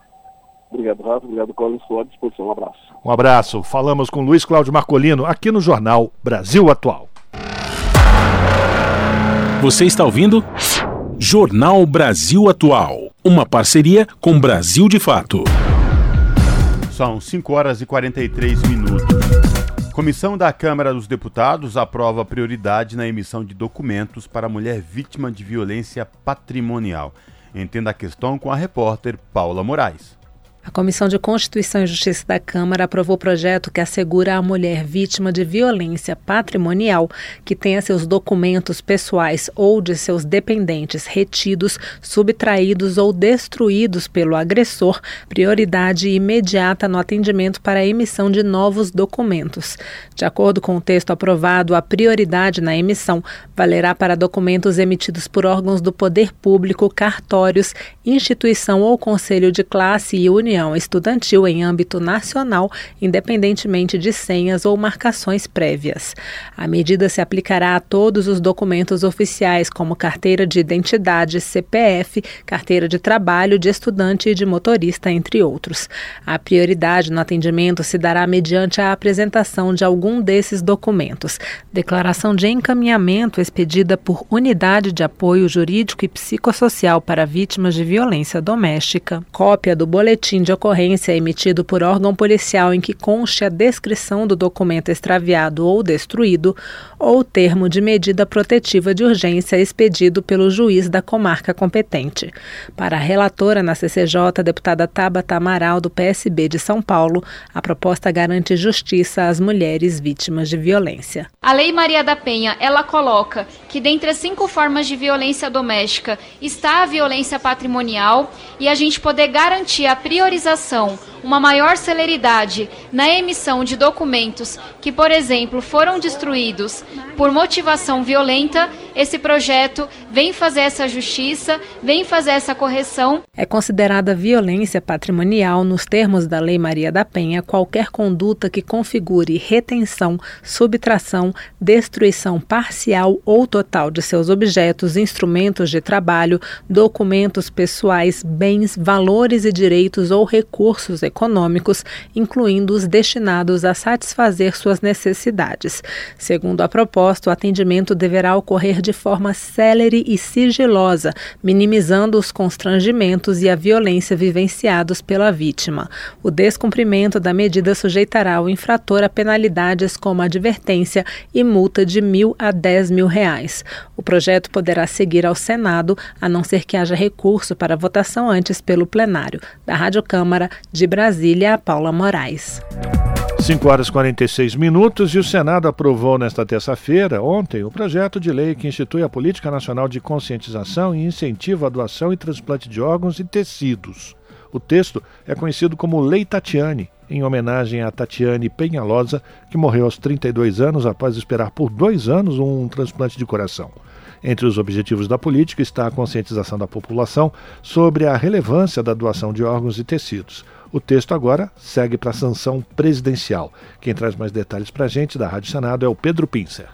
Obrigado, Rafa. Obrigado, Colin. Estou à disposição. Um abraço. Um abraço. Falamos com Luiz Cláudio Marcolino aqui no Jornal Brasil Atual. Você está ouvindo? Jornal Brasil Atual, uma parceria com Brasil de Fato. São 5 horas e 43 minutos. Comissão da Câmara dos Deputados aprova prioridade na emissão de documentos para mulher vítima de violência patrimonial. Entenda a questão com a repórter Paula Moraes. A Comissão de Constituição e Justiça da Câmara aprovou o projeto que assegura à mulher vítima de violência patrimonial que tenha seus documentos pessoais ou de seus dependentes retidos, subtraídos ou destruídos pelo agressor prioridade imediata no atendimento para a emissão de novos documentos. De acordo com o texto aprovado, a prioridade na emissão valerá para documentos emitidos por órgãos do poder público, cartórios, instituição ou conselho de classe e união estudantil em âmbito nacional, independentemente de senhas ou marcações prévias. A medida se aplicará a todos os documentos oficiais, como carteira de identidade, CPF, carteira de trabalho de estudante e de motorista, entre outros. A prioridade no atendimento se dará mediante a apresentação de algum desses documentos. Declaração de encaminhamento expedida por Unidade de Apoio Jurídico e Psicossocial para Vítimas de Violência Doméstica. Cópia do boletim de ocorrência emitido por órgão policial em que conste a descrição do documento extraviado ou destruído, ou termo de medida protetiva de urgência expedido pelo juiz da comarca competente. Para a relatora na CCJ, deputada Tabata Amaral, do PSB de São Paulo, a proposta garante justiça às mulheres vítimas de violência. A Lei Maria da Penha, ela coloca que dentre as cinco formas de violência doméstica está a violência patrimonial e a gente poder garantir a priorização uma maior celeridade na emissão de documentos que, por exemplo, foram destruídos por motivação violenta, esse projeto vem fazer essa justiça, vem fazer essa correção. É considerada violência patrimonial, nos termos da Lei Maria da Penha, qualquer conduta que configure retenção, subtração, destruição parcial ou total de seus objetos, instrumentos de trabalho, documentos pessoais, bens, valores e direitos ou recursos econômicos incluindo os destinados a satisfazer suas necessidades. Segundo a proposta, o atendimento deverá ocorrer de forma célere e sigilosa, minimizando os constrangimentos e a violência vivenciados pela vítima. O descumprimento da medida sujeitará o infrator a penalidades como advertência e multa de mil a dez mil reais. O projeto poderá seguir ao Senado, a não ser que haja recurso para votação antes pelo plenário. Da Rádio Câmara de Brasília. Paula Moraes. 5 horas e 46 minutos e o Senado aprovou nesta terça-feira, ontem, o projeto de lei que institui a Política Nacional de Conscientização e Incentivo à Doação e Transplante de Órgãos e Tecidos. O texto é conhecido como Lei Tatiane, em homenagem a Tatiane Penhalosa, que morreu aos 32 anos após esperar por dois anos um transplante de coração. Entre os objetivos da política está a conscientização da população sobre a relevância da doação de órgãos e tecidos. O texto agora segue para a sanção presidencial. Quem traz mais detalhes para a gente da Rádio Senado é o Pedro Pincer.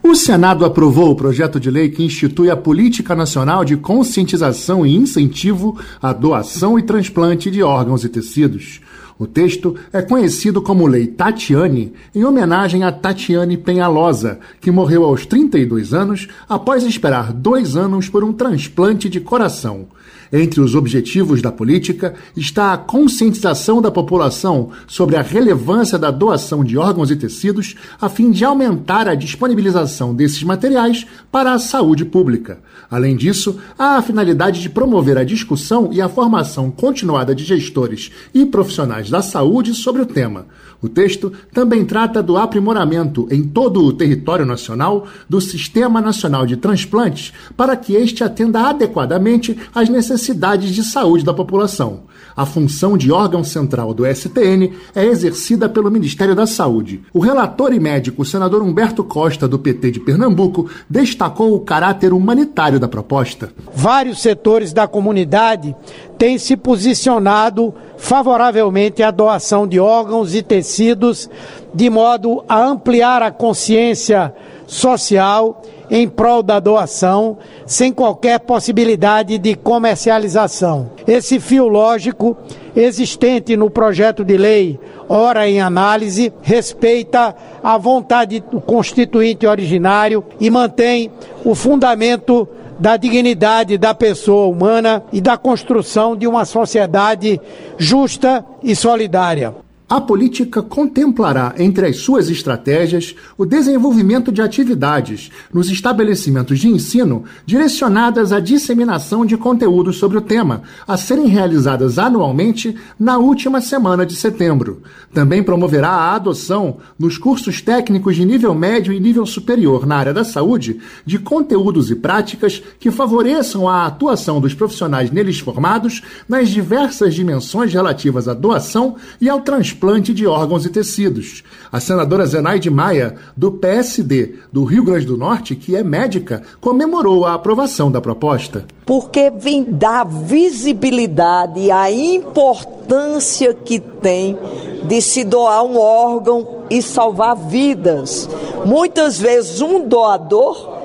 O Senado aprovou o projeto de lei que institui a Política Nacional de Conscientização e Incentivo à Doação e Transplante de Órgãos e Tecidos. O texto é conhecido como Lei Tatiane, em homenagem a Tatiane Penhalosa, que morreu aos 32 anos após esperar dois anos por um transplante de coração. Entre os objetivos da política está a conscientização da população sobre a relevância da doação de órgãos e tecidos a fim de aumentar a disponibilização desses materiais para a saúde pública. Além disso, há a finalidade de promover a discussão e a formação continuada de gestores e profissionais da saúde sobre o tema. O texto também trata do aprimoramento em todo o território nacional do Sistema Nacional de Transplantes para que este atenda adequadamente às necessidades de saúde da população. A função de órgão central do STN é exercida pelo Ministério da Saúde. O relator e médico, senador Humberto Costa, do PT de Pernambuco, destacou o caráter humanitário da proposta. Vários setores da comunidade têm se posicionado favoravelmente à doação de órgãos e tecidos, de modo a ampliar a consciência social em prol da doação, sem qualquer possibilidade de comercialização. Esse fio lógico existente no projeto de lei, ora em análise, respeita a vontade do constituinte originário e mantém o fundamento da dignidade da pessoa humana e da construção de uma sociedade justa e solidária. A política contemplará, entre as suas estratégias, o desenvolvimento de atividades nos estabelecimentos de ensino direcionadas à disseminação de conteúdos sobre o tema, a serem realizadas anualmente na última semana de setembro. Também promoverá a adoção, nos cursos técnicos de nível médio e nível superior na área da saúde, de conteúdos e práticas que favoreçam a atuação dos profissionais neles formados nas diversas dimensões relativas à doação e ao transporte transplante de órgãos e tecidos. A senadora Zenaide Maia, do PSD do Rio Grande do Norte, que é médica, comemorou a aprovação da proposta. Porque vem dar visibilidade a importância que tem de se doar um órgão e salvar vidas. Muitas vezes um doador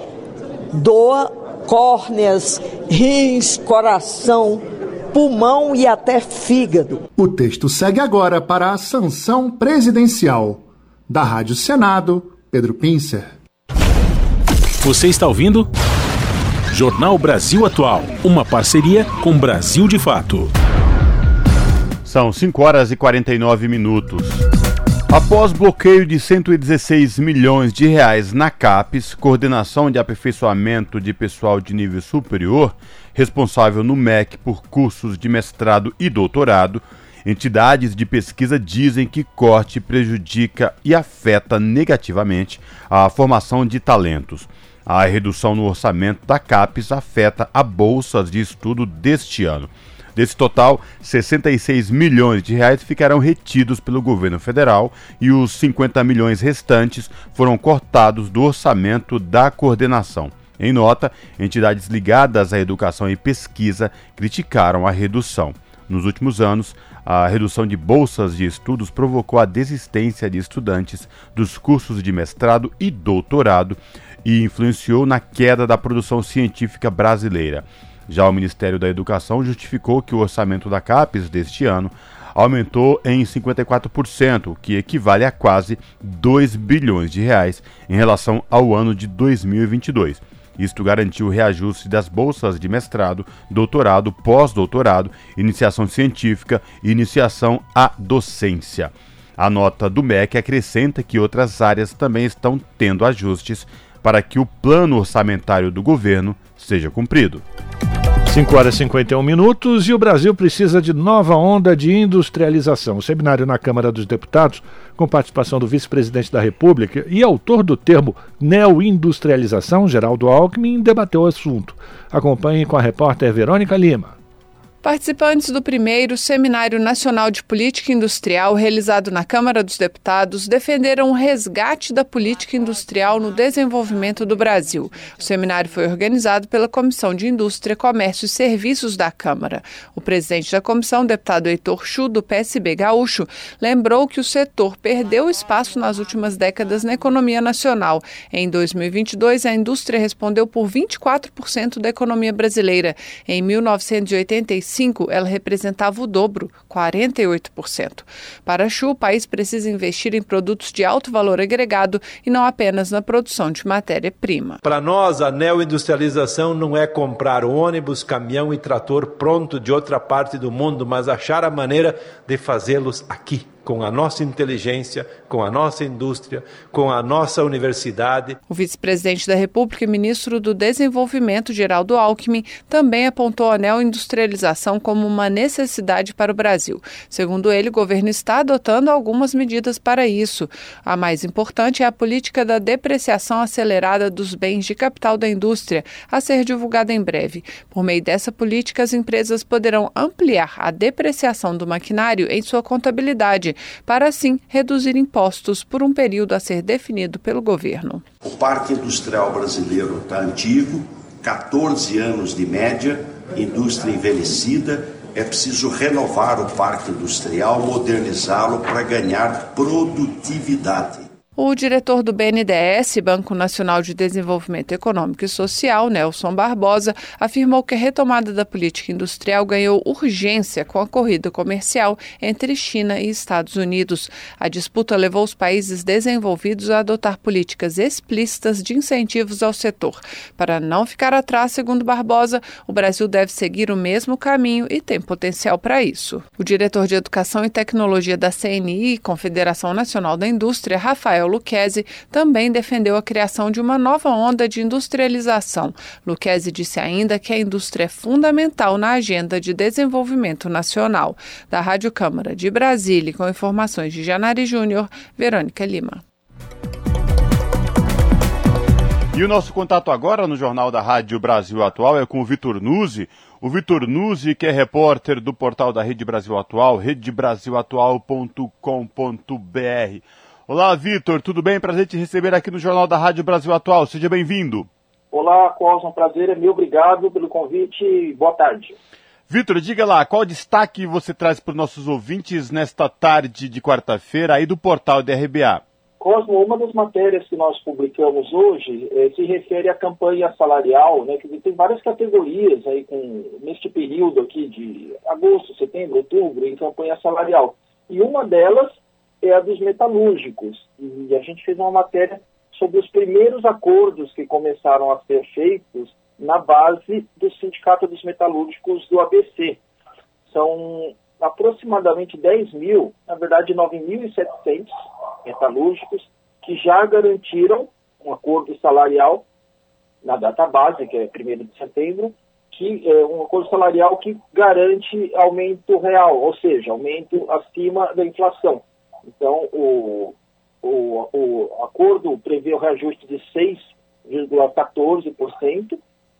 doa córneas, rins, coração, pulmão e até fígado. O texto segue agora para a sanção presidencial. Da Rádio Senado, Pedro Pincer. Você está ouvindo? Jornal Brasil Atual, uma parceria com Brasil de Fato. São 5 horas e 49 minutos. Após bloqueio de 116 milhões de reais na CAPES, coordenação de aperfeiçoamento de pessoal de nível superior, responsável no MEC por cursos de mestrado e doutorado, entidades de pesquisa dizem que corte prejudica e afeta negativamente a formação de talentos. A redução no orçamento da CAPES afeta a bolsas de estudo deste ano. Desse total, 66 milhões de reais ficarão retidos pelo governo federal e os 50 milhões restantes foram cortados do orçamento da coordenação. Em nota, entidades ligadas à educação e pesquisa criticaram a redução. Nos últimos anos, a redução de bolsas de estudos provocou a desistência de estudantes dos cursos de mestrado e doutorado e influenciou na queda da produção científica brasileira. Já o Ministério da Educação justificou que o orçamento da CAPES deste ano aumentou em 54%, o que equivale a quase 2 bilhões de reais em relação ao ano de 2022. Isto garantiu o reajuste das bolsas de mestrado, doutorado, pós-doutorado, iniciação científica e iniciação à docência. A nota do MEC acrescenta que outras áreas também estão tendo ajustes para que o plano orçamentário do governo seja cumprido. 5 horas e 51 minutos e o Brasil precisa de nova onda de industrialização. O seminário na Câmara dos Deputados, com participação do vice-presidente da República e autor do termo neoindustrialização, Geraldo Alckmin, debateu o assunto. Acompanhe com a repórter Verônica Lima. Participantes do primeiro Seminário Nacional de Política Industrial, realizado na Câmara dos Deputados, defenderam o resgate da política industrial no desenvolvimento do Brasil. O seminário foi organizado pela Comissão de Indústria, Comércio e Serviços da Câmara. O presidente da comissão, deputado Heitor Chu, do PSB Gaúcho, lembrou que o setor perdeu espaço nas últimas décadas na economia nacional. Em 2022, a indústria respondeu por 24% da economia brasileira. Em 1985, 2005, ela representava o dobro, 48%. Para Chu, o país precisa investir em produtos de alto valor agregado e não apenas na produção de matéria-prima. Para nós, a neoindustrialização não é comprar ônibus, caminhão e trator pronto de outra parte do mundo, mas achar a maneira de fazê-los aqui com a nossa inteligência, com a nossa indústria, com a nossa universidade. O vice-presidente da República e ministro do Desenvolvimento, Geraldo Alckmin, também apontou a neoindustrialização como uma necessidade para o Brasil. Segundo ele, o governo está adotando algumas medidas para isso. A mais importante é a política da depreciação acelerada dos bens de capital da indústria, a ser divulgada em breve. Por meio dessa política, as empresas poderão ampliar a depreciação do maquinário em sua contabilidade, para assim reduzir impostos por um período a ser definido pelo governo. O parque industrial brasileiro está antigo, 14 anos de média, indústria envelhecida. É preciso renovar o parque industrial, modernizá-lo para ganhar produtividade. O diretor do BNDES, Banco Nacional de Desenvolvimento Econômico e Social, Nelson Barbosa, afirmou que a retomada da política industrial ganhou urgência com a corrida comercial entre China e Estados Unidos. A disputa levou os países desenvolvidos a adotar políticas explícitas de incentivos ao setor. Para não ficar atrás, segundo Barbosa, o Brasil deve seguir o mesmo caminho e tem potencial para isso. O diretor de Educação e Tecnologia da CNI, Confederação Nacional da Indústria, Rafael Rafael Luquezzi também defendeu a criação de uma nova onda de industrialização. Luquezzi disse ainda que a indústria é fundamental na agenda de desenvolvimento nacional. Da Rádio Câmara de Brasília, com informações de Janari Júnior, Verônica Lima. E o nosso contato agora no Jornal da Rádio Brasil Atual é com o Vitor Nuzzi. O Vitor Nuzzi, que é repórter do portal da Rede Brasil Atual, redebrasilatual.com.br. Olá, Vitor, tudo bem? Prazer te receber aqui no Jornal da Rádio Brasil Atual. Seja bem-vindo. Olá, Cosmo, prazer é meu. Obrigado pelo convite. Boa tarde. Vitor, diga lá, qual destaque você traz para os nossos ouvintes nesta tarde de quarta-feira aí do portal da RBA? Cosmo, uma das matérias que nós publicamos hoje é, se refere à campanha salarial, né, que tem várias categorias aí com, neste período aqui de agosto, setembro, outubro, em campanha salarial. E uma delas é a dos metalúrgicos. E a gente fez uma matéria sobre os primeiros acordos que começaram a ser feitos na base do Sindicato dos Metalúrgicos do ABC. São aproximadamente 10 mil, na verdade 9.700 metalúrgicos, que já garantiram um acordo salarial na data base, que é 1 de setembro, que é um acordo salarial que garante aumento real, ou seja, aumento acima da inflação. Então, o, o, o acordo prevê o reajuste de 6,14%,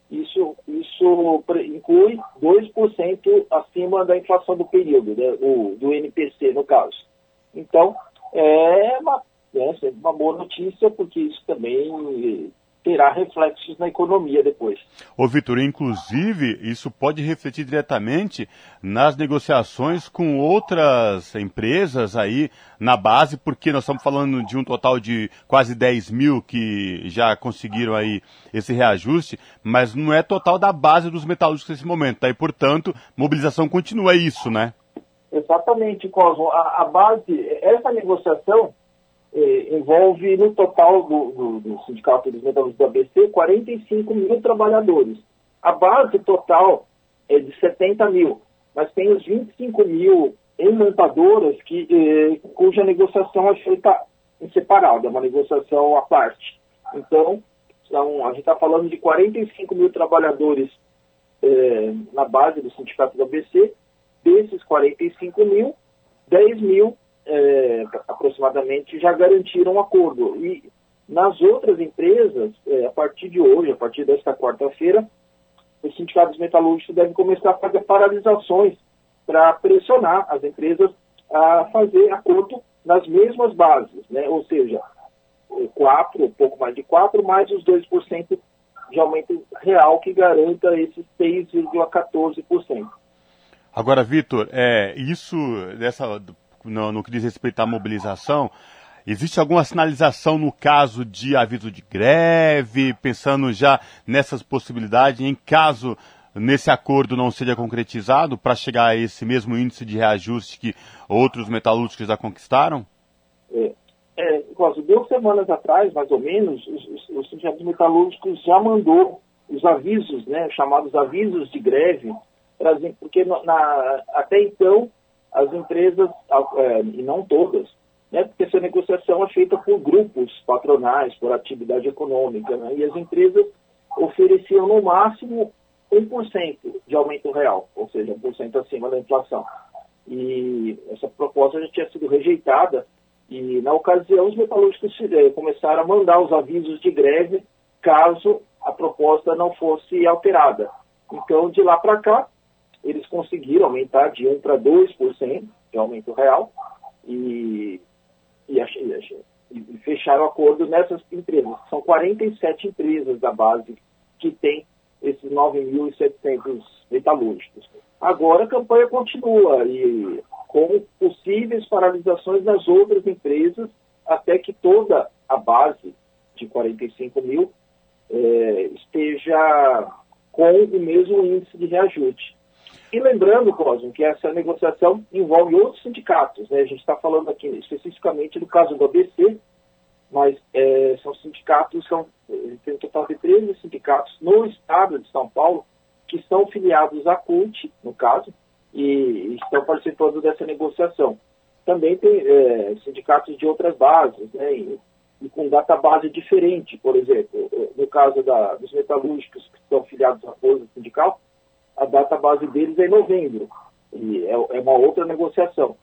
isso, isso inclui 2% acima da inflação do período, né, o, do NPC, no caso. Então, é uma, é uma boa notícia, porque isso também terá reflexos na economia depois. Ô Vitor, inclusive, isso pode refletir diretamente nas negociações com outras empresas aí na base, porque nós estamos falando de um total de quase 10 mil que já conseguiram aí esse reajuste, mas não é total da base dos metalúrgicos nesse momento, tá? E, portanto, mobilização continua é isso, né? Exatamente, Cosmo. A, a base, essa negociação eh, envolve no total do, do, do Sindicato dos Metalúrgicos do ABC 45 mil trabalhadores. A base total é de 70 mil, mas tem os 25 mil em montadoras que, eh, cuja negociação é feita em separado, é uma negociação à parte. Então, são, a gente está falando de 45 mil trabalhadores eh, na base do Sindicato do ABC, desses 45 mil, 10 mil é, aproximadamente já garantiram um acordo. E nas outras empresas, é, a partir de hoje, a partir desta quarta-feira, os sindicatos metalúrgicos devem começar a fazer paralisações para pressionar as empresas a fazer acordo nas mesmas bases, né? ou seja, 4, um pouco mais de 4, mais os 2% de aumento real que garanta esses 6,14%. Agora, Vitor, é, isso dessa no, no que diz respeito à mobilização, Existe alguma sinalização no caso de aviso de greve, pensando já nessas possibilidades, em caso nesse acordo não seja concretizado, para chegar a esse mesmo índice de reajuste que outros metalúrgicos já conquistaram? É, é, duas semanas atrás, mais ou menos, os, os, os sindicatos metalúrgicos já mandou os avisos, né, chamados avisos de greve, porque na, até então as empresas, é, e não todas, né, porque essa negociação é feita por grupos patronais, por atividade econômica, né, e as empresas ofereciam no máximo 1% de aumento real, ou seja, 1% acima da inflação. E essa proposta já tinha sido rejeitada, e na ocasião os metalúrgicos é, começaram a mandar os avisos de greve caso a proposta não fosse alterada. Então, de lá para cá, eles conseguiram aumentar de 1% para 2% de aumento real e, e, e fecharam acordo nessas empresas. São 47 empresas da base que têm esses 9.700 metalúrgicos. Agora a campanha continua e com possíveis paralisações nas outras empresas até que toda a base de 45 mil eh, esteja com o mesmo índice de reajuste. E lembrando, Cosmo, que essa negociação envolve outros sindicatos. Né? A gente está falando aqui especificamente do caso do ABC, mas é, são sindicatos, são, tem um total de 13 sindicatos no estado de São Paulo que estão filiados à CUT, no caso, e estão participando dessa negociação. Também tem é, sindicatos de outras bases, né, e, e com database diferente, por exemplo, no caso da, dos metalúrgicos que estão filiados à Força Sindical, a data base deles é em novembro. E é, é uma outra negociação.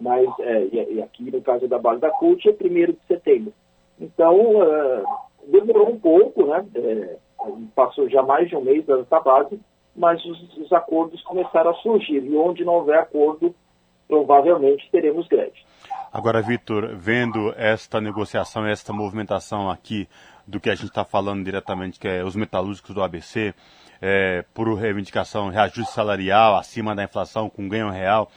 Mas, é, e, aqui no caso da base da CUT é 1 de setembro. Então, uh, demorou um pouco, né? É, passou já mais de um mês da base, mas os, os acordos começaram a surgir. E onde não houver acordo, provavelmente teremos greve. Agora, Vitor, vendo esta negociação, esta movimentação aqui do que a gente está falando diretamente, que é os metalúrgicos do ABC, é, por reivindicação reajuste salarial acima da inflação, com ganho real,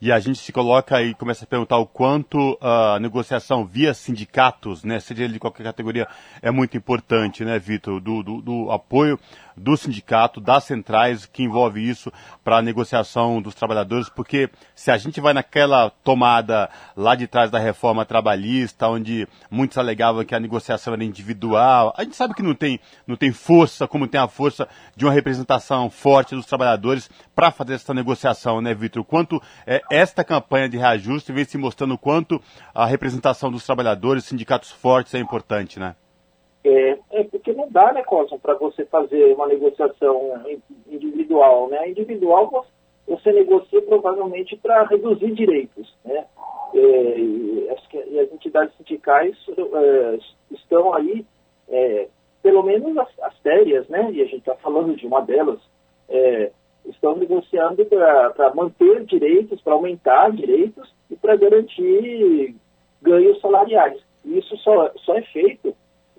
e a gente se coloca e começa a perguntar o quanto a negociação via sindicatos, né, seja ele de qualquer categoria, é muito importante, né, Vitor, do, do, do, apoio do sindicato, das centrais, que envolve isso para a negociação dos trabalhadores, porque se a gente vai naquela tomada lá de trás da reforma trabalhista, onde muitos alegavam que a negociação era individual, a gente sabe que não tem, não tem força, como tem a força de uma representação forte dos trabalhadores para fazer essa negociação, né, Vitor? Quanto é, esta campanha de reajuste vem se mostrando quanto a representação dos trabalhadores, sindicatos fortes é importante, né? É, é porque não dá, né, Cosmo, para você fazer uma negociação individual, né? Individual você negocia provavelmente para reduzir direitos, né? É, e, as, e, as, entidades sindicais é, estão aí, é, pelo menos as, as sérias, né? E a gente está falando de uma delas, é, estão negociando para manter direitos, para aumentar direitos e para garantir ganhos salariais. Isso só, só é feito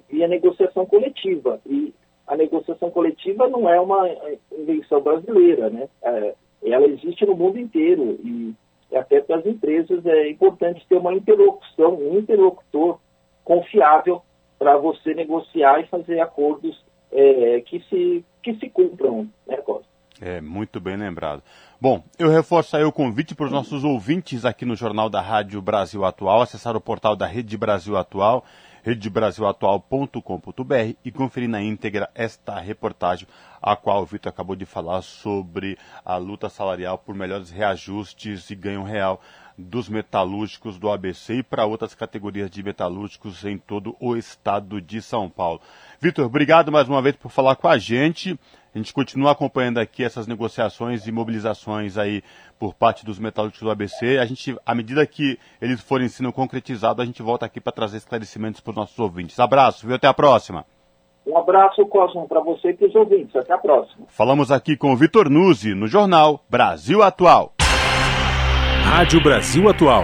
via negociação coletiva. E a negociação coletiva não é uma invenção brasileira, né? É, ela existe no mundo inteiro e até para as empresas é importante ter uma interlocução, um interlocutor confiável para você negociar e fazer acordos é, que, se, que se cumpram, né, Costa? É, muito bem lembrado. Bom, eu reforço aí o convite para os nossos ouvintes aqui no Jornal da Rádio Brasil Atual, acessar o portal da Rede Brasil Atual, redebrasilatual.com.br e conferir na íntegra esta reportagem, a qual o Vitor acabou de falar sobre a luta salarial por melhores reajustes e ganho real dos metalúrgicos do ABC e para outras categorias de metalúrgicos em todo o estado de São Paulo. Vitor, obrigado mais uma vez por falar com a gente. A gente continua acompanhando aqui essas negociações e mobilizações aí por parte dos metalúrgicos do ABC. A gente, à medida que eles forem sendo concretizados, a gente volta aqui para trazer esclarecimentos para os nossos ouvintes. Abraço, viu? Até a próxima. Um abraço, Cosmo, para você e para os ouvintes. Até a próxima. Falamos aqui com o Vitor Nuzzi, no jornal Brasil Atual. Rádio Brasil Atual.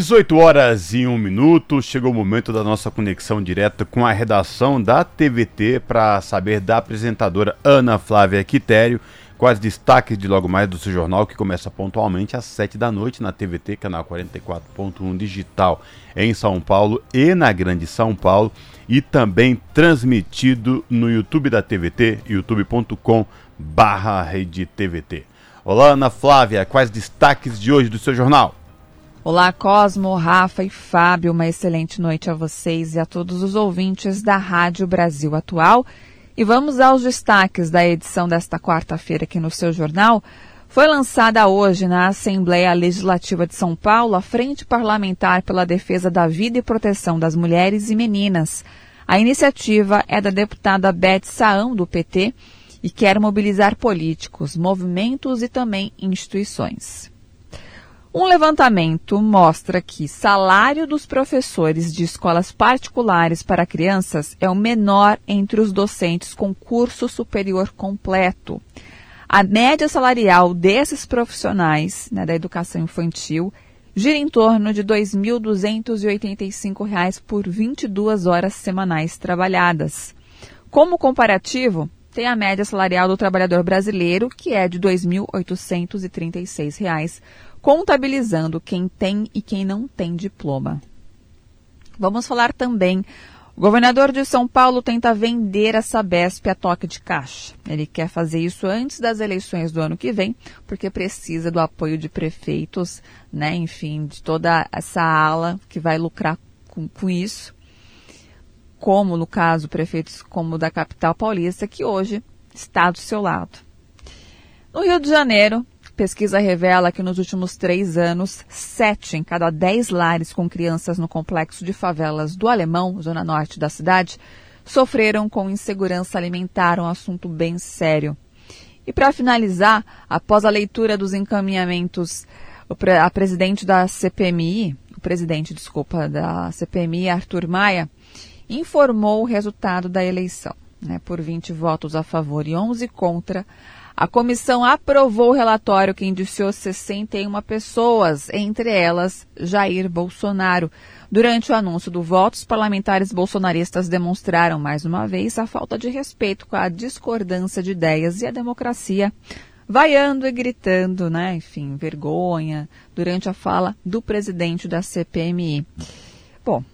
18 horas e 1 minuto, chegou o momento da nossa conexão direta com a redação da TVT para saber da apresentadora Ana Flávia Quitério quais destaques de logo mais do seu jornal que começa pontualmente às 7 da noite na TVT, canal 44.1 digital em São Paulo e na Grande São Paulo e também transmitido no YouTube da TVT, youtube.com barra rede TVT. Olá Ana Flávia, quais destaques de hoje do seu jornal? Olá, Cosmo, Rafa e Fábio. Uma excelente noite a vocês e a todos os ouvintes da Rádio Brasil Atual. E vamos aos destaques da edição desta quarta-feira aqui no seu jornal. Foi lançada hoje na Assembleia Legislativa de São Paulo a Frente Parlamentar pela Defesa da Vida e Proteção das Mulheres e Meninas. A iniciativa é da deputada Beth Saão, do PT, e quer mobilizar políticos, movimentos e também instituições. Um levantamento mostra que salário dos professores de escolas particulares para crianças é o menor entre os docentes com curso superior completo. A média salarial desses profissionais né, da educação infantil gira em torno de R$ 2.285 por 22 horas semanais trabalhadas. Como comparativo, tem a média salarial do trabalhador brasileiro, que é de R$ 2.836 contabilizando quem tem e quem não tem diploma. Vamos falar também. O governador de São Paulo tenta vender a Sabesp a toque de caixa. Ele quer fazer isso antes das eleições do ano que vem, porque precisa do apoio de prefeitos, né, enfim, de toda essa ala que vai lucrar com, com isso, como no caso prefeitos como o da capital paulista, que hoje está do seu lado. No Rio de Janeiro, pesquisa revela que nos últimos três anos, sete em cada dez lares com crianças no complexo de favelas do Alemão, zona norte da cidade, sofreram com insegurança alimentar, um assunto bem sério. E para finalizar, após a leitura dos encaminhamentos, a presidente da CPMI, o presidente, desculpa, da CPMI, Arthur Maia, informou o resultado da eleição. Né, por 20 votos a favor e 11 contra, a comissão aprovou o relatório que indiciou 61 pessoas, entre elas Jair Bolsonaro. Durante o anúncio do voto, os parlamentares bolsonaristas demonstraram mais uma vez a falta de respeito com a discordância de ideias e a democracia, vaiando e gritando, né? Enfim, vergonha, durante a fala do presidente da CPMI. Bom,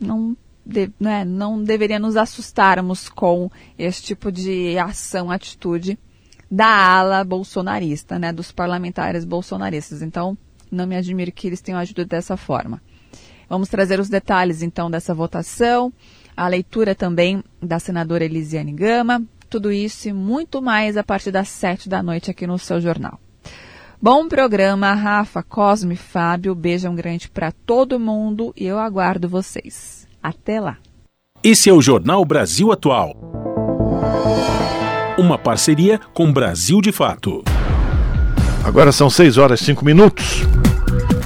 não de, né, não deveria nos assustarmos com esse tipo de ação, atitude da ala bolsonarista, né, dos parlamentares bolsonaristas. Então, não me admiro que eles tenham agido dessa forma. Vamos trazer os detalhes, então, dessa votação, a leitura também da senadora Elisiane Gama, tudo isso e muito mais a partir das sete da noite aqui no seu jornal. Bom programa, Rafa, Cosme, Fábio. Beijão grande para todo mundo e eu aguardo vocês. Até lá. Esse é o Jornal Brasil Atual uma parceria com Brasil de Fato. Agora são 6 horas e 5 minutos.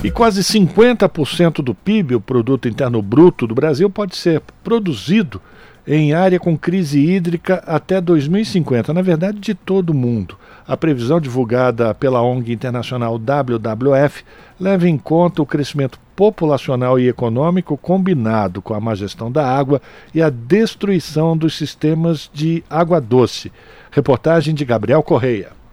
E quase 50% do PIB, o produto interno bruto do Brasil, pode ser produzido em área com crise hídrica até 2050, na verdade, de todo o mundo. A previsão divulgada pela ONG internacional WWF leva em conta o crescimento populacional e econômico combinado com a má gestão da água e a destruição dos sistemas de água doce. Reportagem de Gabriel Correia.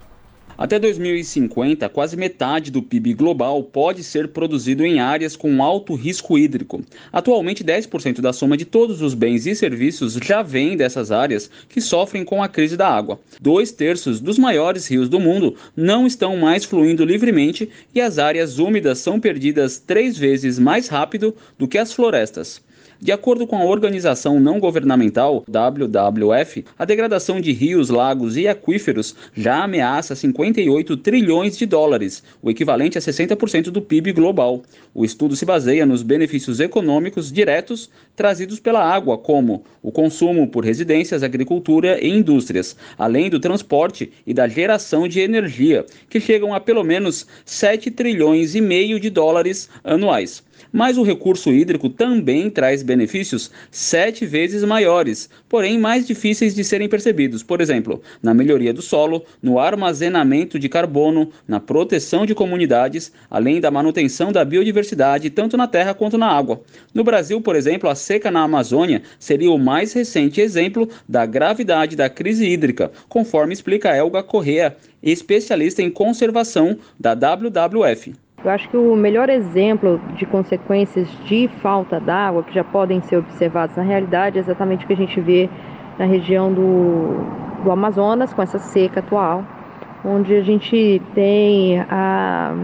Até 2050, quase metade do PIB global pode ser produzido em áreas com alto risco hídrico. Atualmente, 10% da soma de todos os bens e serviços já vem dessas áreas que sofrem com a crise da água. Dois terços dos maiores rios do mundo não estão mais fluindo livremente e as áreas úmidas são perdidas três vezes mais rápido do que as florestas. De acordo com a organização não governamental WWF, a degradação de rios, lagos e aquíferos já ameaça 58 trilhões de dólares, o equivalente a 60% do PIB global. O estudo se baseia nos benefícios econômicos diretos trazidos pela água, como o consumo por residências, agricultura e indústrias, além do transporte e da geração de energia, que chegam a pelo menos 7 trilhões e meio de dólares anuais. Mas o recurso hídrico também traz benefícios sete vezes maiores, porém mais difíceis de serem percebidos. Por exemplo, na melhoria do solo, no armazenamento de carbono, na proteção de comunidades, além da manutenção da biodiversidade, tanto na terra quanto na água. No Brasil, por exemplo, a seca na Amazônia seria o mais recente exemplo da gravidade da crise hídrica, conforme explica Elga Correa, especialista em conservação da WWF. Eu acho que o melhor exemplo de consequências de falta d'água que já podem ser observadas na realidade é exatamente o que a gente vê na região do, do Amazonas, com essa seca atual, onde a gente tem a,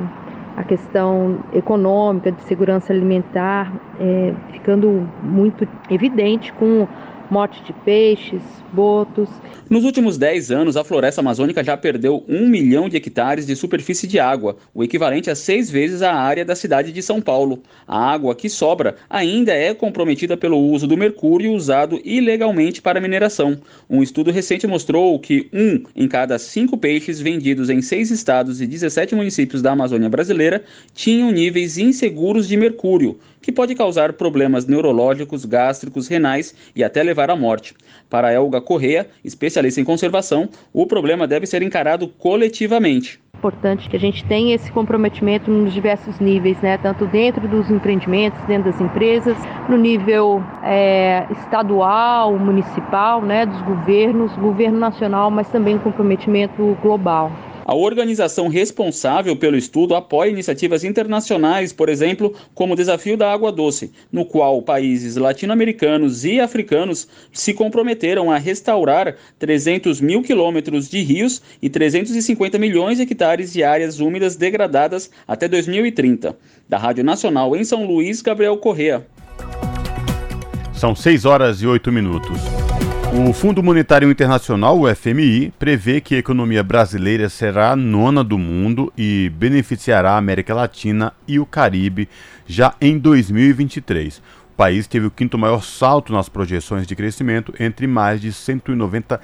a questão econômica, de segurança alimentar, é, ficando muito evidente com morte de peixes, botos. Nos últimos 10 anos, a floresta amazônica já perdeu um milhão de hectares de superfície de água, o equivalente a seis vezes a área da cidade de São Paulo. A água que sobra ainda é comprometida pelo uso do mercúrio usado ilegalmente para mineração. Um estudo recente mostrou que um em cada cinco peixes vendidos em seis estados e 17 municípios da Amazônia brasileira tinham níveis inseguros de mercúrio, que pode causar problemas neurológicos, gástricos, renais e até levar à morte. Para Elga Correa, especialista em conservação, o problema deve ser encarado coletivamente. Importante que a gente tenha esse comprometimento nos diversos níveis, né? tanto dentro dos empreendimentos, dentro das empresas, no nível é, estadual, municipal, né? dos governos, governo nacional, mas também um comprometimento global. A organização responsável pelo estudo apoia iniciativas internacionais, por exemplo, como o Desafio da Água Doce, no qual países latino-americanos e africanos se comprometeram a restaurar 300 mil quilômetros de rios e 350 milhões de hectares de áreas úmidas degradadas até 2030. Da Rádio Nacional em São Luís, Gabriel Correa. São 6 horas e 8 minutos. O Fundo Monetário Internacional, o FMI, prevê que a economia brasileira será a nona do mundo e beneficiará a América Latina e o Caribe já em 2023. O país teve o quinto maior salto nas projeções de crescimento entre mais de 190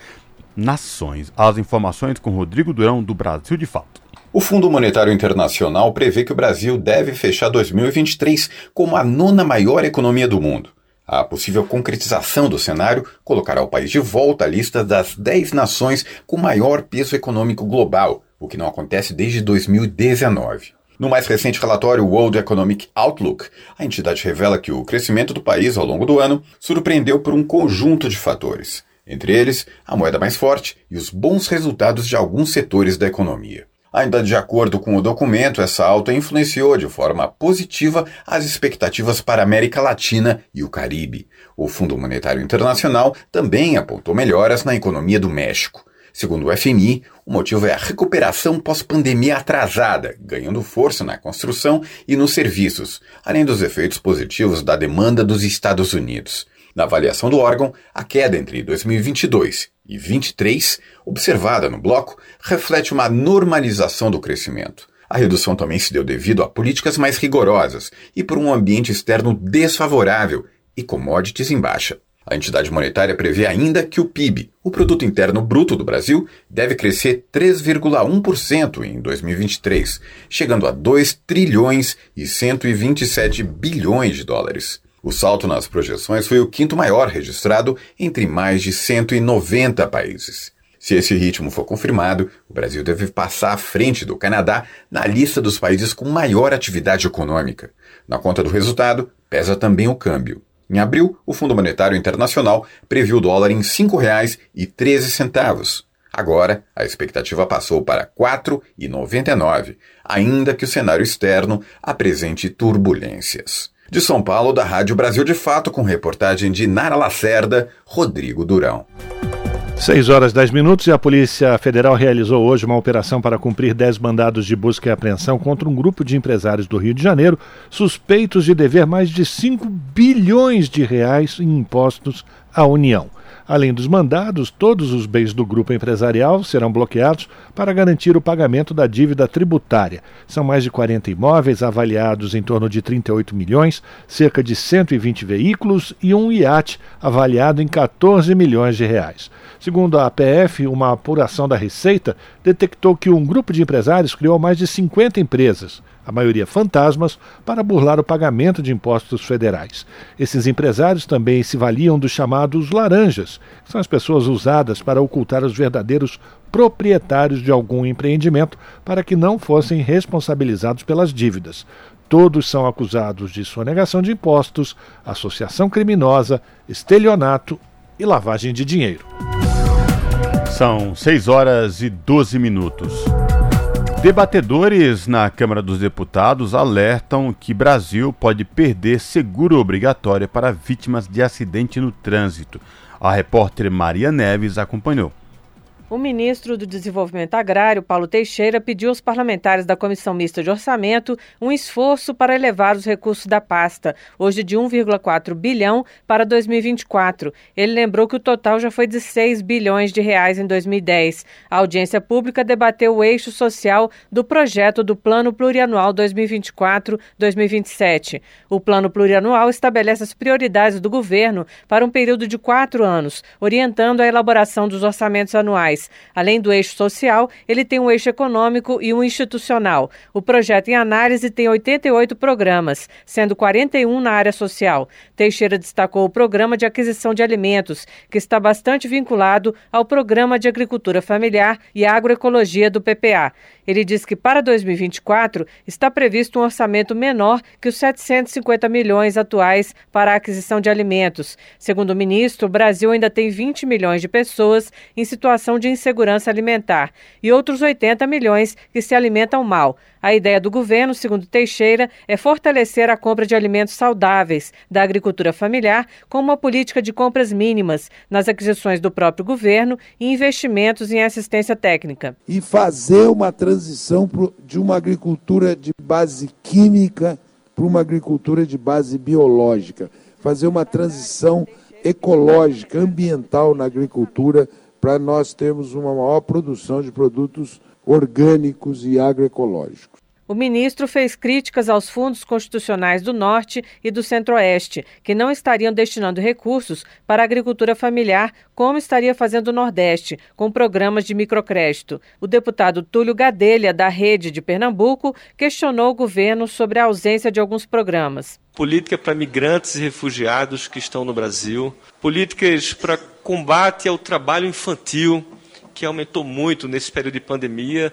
nações. As informações com Rodrigo Durão, do Brasil de Fato. O Fundo Monetário Internacional prevê que o Brasil deve fechar 2023 como a nona maior economia do mundo. A possível concretização do cenário colocará o país de volta à lista das 10 nações com maior peso econômico global, o que não acontece desde 2019. No mais recente relatório World Economic Outlook, a entidade revela que o crescimento do país ao longo do ano surpreendeu por um conjunto de fatores, entre eles a moeda mais forte e os bons resultados de alguns setores da economia. Ainda de acordo com o documento, essa alta influenciou de forma positiva as expectativas para a América Latina e o Caribe. O Fundo Monetário Internacional também apontou melhoras na economia do México. Segundo o FMI, o motivo é a recuperação pós-pandemia atrasada, ganhando força na construção e nos serviços, além dos efeitos positivos da demanda dos Estados Unidos. Na avaliação do órgão, a queda entre 2022 e 23, observada no bloco, reflete uma normalização do crescimento. A redução também se deu devido a políticas mais rigorosas e por um ambiente externo desfavorável e commodities em baixa. A entidade monetária prevê ainda que o PIB, o produto interno bruto do Brasil, deve crescer 3,1% em 2023, chegando a 2 trilhões e 127 bilhões de dólares. O salto nas projeções foi o quinto maior registrado entre mais de 190 países. Se esse ritmo for confirmado, o Brasil deve passar à frente do Canadá na lista dos países com maior atividade econômica. Na conta do resultado, pesa também o câmbio. Em abril, o Fundo Monetário Internacional previu o dólar em R$ 5,13. Agora, a expectativa passou para R$ 4,99, ainda que o cenário externo apresente turbulências. De São Paulo, da Rádio Brasil de Fato, com reportagem de Nara Lacerda, Rodrigo Durão. 6 horas 10 minutos e a Polícia Federal realizou hoje uma operação para cumprir 10 mandados de busca e apreensão contra um grupo de empresários do Rio de Janeiro suspeitos de dever mais de 5 bilhões de reais em impostos à União. Além dos mandados, todos os bens do grupo empresarial serão bloqueados para garantir o pagamento da dívida tributária. São mais de 40 imóveis avaliados em torno de 38 milhões, cerca de 120 veículos e um iate avaliado em 14 milhões de reais. Segundo a APF, uma apuração da Receita detectou que um grupo de empresários criou mais de 50 empresas a maioria fantasmas, para burlar o pagamento de impostos federais. Esses empresários também se valiam dos chamados laranjas, que são as pessoas usadas para ocultar os verdadeiros proprietários de algum empreendimento para que não fossem responsabilizados pelas dívidas. Todos são acusados de sonegação de impostos, associação criminosa, estelionato e lavagem de dinheiro. São 6 horas e 12 minutos. Debatedores na Câmara dos Deputados alertam que Brasil pode perder seguro obrigatório para vítimas de acidente no trânsito. A repórter Maria Neves acompanhou. O ministro do Desenvolvimento Agrário, Paulo Teixeira, pediu aos parlamentares da Comissão Mista de Orçamento um esforço para elevar os recursos da pasta, hoje de 1,4 bilhão para 2024. Ele lembrou que o total já foi de 6 bilhões de reais em 2010. A audiência pública debateu o eixo social do projeto do Plano Plurianual 2024-2027. O Plano Plurianual estabelece as prioridades do governo para um período de quatro anos, orientando a elaboração dos orçamentos anuais. Além do eixo social, ele tem um eixo econômico e um institucional. O projeto em análise tem 88 programas, sendo 41 na área social. Teixeira destacou o programa de aquisição de alimentos, que está bastante vinculado ao programa de agricultura familiar e agroecologia do PPA. Ele diz que para 2024 está previsto um orçamento menor que os 750 milhões atuais para a aquisição de alimentos. Segundo o ministro, o Brasil ainda tem 20 milhões de pessoas em situação de insegurança alimentar e outros 80 milhões que se alimentam mal. A ideia do governo, segundo Teixeira, é fortalecer a compra de alimentos saudáveis da agricultura familiar com uma política de compras mínimas nas aquisições do próprio governo e investimentos em assistência técnica. E fazer uma transição de uma agricultura de base química para uma agricultura de base biológica fazer uma transição ecológica, ambiental na agricultura, para nós termos uma maior produção de produtos orgânicos e agroecológicos. O ministro fez críticas aos fundos constitucionais do Norte e do Centro-Oeste, que não estariam destinando recursos para a agricultura familiar, como estaria fazendo o Nordeste, com programas de microcrédito. O deputado Túlio Gadelha, da Rede de Pernambuco, questionou o governo sobre a ausência de alguns programas. Política para migrantes e refugiados que estão no Brasil, políticas para combate ao trabalho infantil, que aumentou muito nesse período de pandemia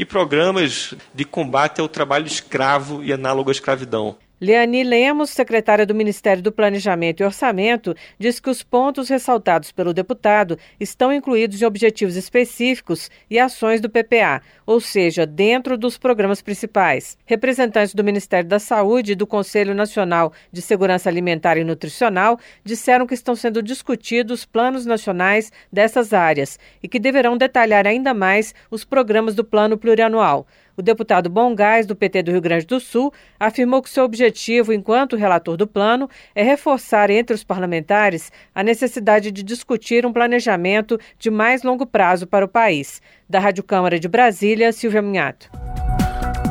e programas de combate ao trabalho escravo e análogo à escravidão. Leani Lemos, secretária do Ministério do Planejamento e Orçamento, diz que os pontos ressaltados pelo deputado estão incluídos em objetivos específicos e ações do PPA, ou seja, dentro dos programas principais. Representantes do Ministério da Saúde e do Conselho Nacional de Segurança Alimentar e Nutricional disseram que estão sendo discutidos planos nacionais dessas áreas e que deverão detalhar ainda mais os programas do Plano Plurianual. O deputado Bom Gás, do PT do Rio Grande do Sul, afirmou que seu objetivo, enquanto relator do plano, é reforçar entre os parlamentares a necessidade de discutir um planejamento de mais longo prazo para o país. Da Rádio Câmara de Brasília, Silvia Munhato.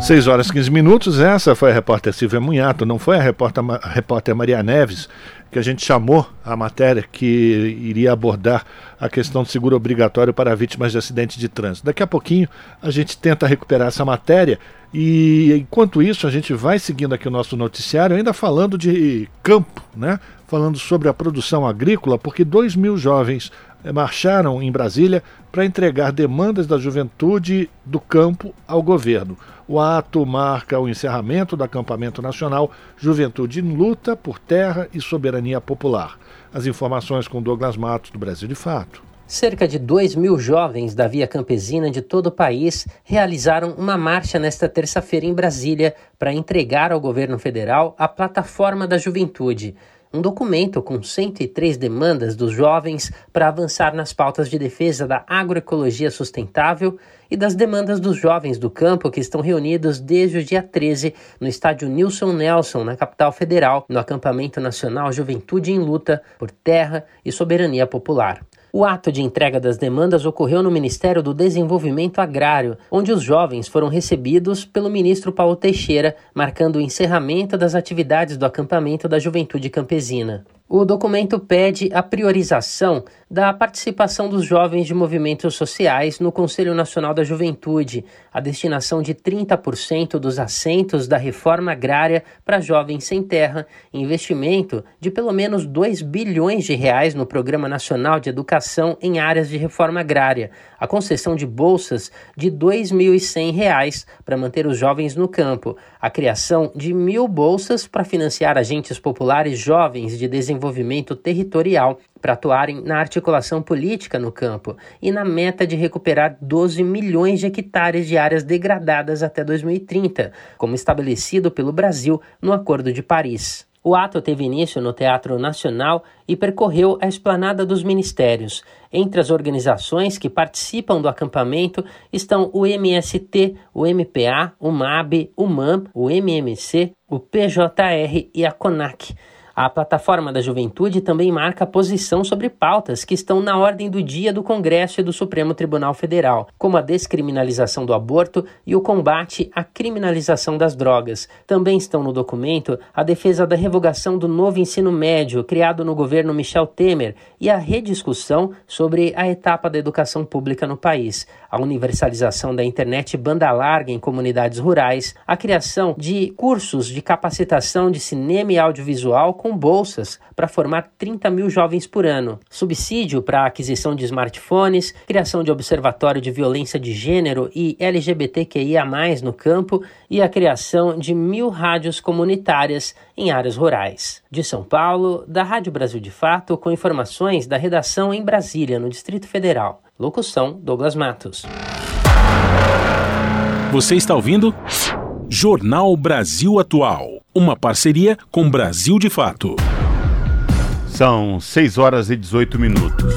6 horas e 15 minutos, essa foi a repórter Silvia Munhato, não foi a repórter, a repórter Maria Neves, que a gente chamou a matéria que iria abordar a questão do seguro obrigatório para vítimas de acidentes de trânsito. Daqui a pouquinho a gente tenta recuperar essa matéria e enquanto isso a gente vai seguindo aqui o nosso noticiário, ainda falando de campo, né? Falando sobre a produção agrícola, porque 2 mil jovens eh, marcharam em Brasília para entregar demandas da juventude do campo ao governo. O ato marca o encerramento do acampamento nacional Juventude em Luta por Terra e Soberania Popular. As informações com Douglas Matos, do Brasil de Fato. Cerca de 2 mil jovens da Via Campesina de todo o país realizaram uma marcha nesta terça-feira em Brasília para entregar ao governo federal a Plataforma da Juventude, um documento com 103 demandas dos jovens para avançar nas pautas de defesa da agroecologia sustentável e das demandas dos jovens do campo que estão reunidos desde o dia 13 no estádio Nilson Nelson, na capital federal, no acampamento nacional Juventude em Luta por Terra e Soberania Popular. O ato de entrega das demandas ocorreu no Ministério do Desenvolvimento Agrário, onde os jovens foram recebidos pelo ministro Paulo Teixeira, marcando o encerramento das atividades do acampamento da Juventude Campesina. O documento pede a priorização da participação dos jovens de movimentos sociais no Conselho Nacional da Juventude, a destinação de 30% dos assentos da reforma agrária para jovens sem terra, investimento de pelo menos 2 bilhões de reais no Programa Nacional de Educação em áreas de reforma agrária, a concessão de bolsas de R$ 2.100 para manter os jovens no campo, a criação de mil bolsas para financiar agentes populares jovens de desenvolvimento desenvolvimento territorial para atuarem na articulação política no campo e na meta de recuperar 12 milhões de hectares de áreas degradadas até 2030, como estabelecido pelo Brasil no Acordo de Paris. O ato teve início no Teatro Nacional e percorreu a esplanada dos ministérios. Entre as organizações que participam do acampamento estão o MST, o MPA, o MAB, o MAM, o MMC, o PJR e a CONAC. A plataforma da juventude também marca posição sobre pautas que estão na ordem do dia do Congresso e do Supremo Tribunal Federal, como a descriminalização do aborto e o combate à criminalização das drogas. Também estão no documento a defesa da revogação do novo ensino médio criado no governo Michel Temer e a rediscussão sobre a etapa da educação pública no país, a universalização da internet banda larga em comunidades rurais, a criação de cursos de capacitação de cinema e audiovisual com bolsas para formar 30 mil jovens por ano, subsídio para a aquisição de smartphones, criação de observatório de violência de gênero e LGBTQIA, no campo e a criação de mil rádios comunitárias em áreas rurais. De São Paulo, da Rádio Brasil de Fato, com informações da redação em Brasília, no Distrito Federal. Locução: Douglas Matos. Você está ouvindo? Jornal Brasil Atual uma parceria com Brasil de Fato. São 6 horas e 18 minutos.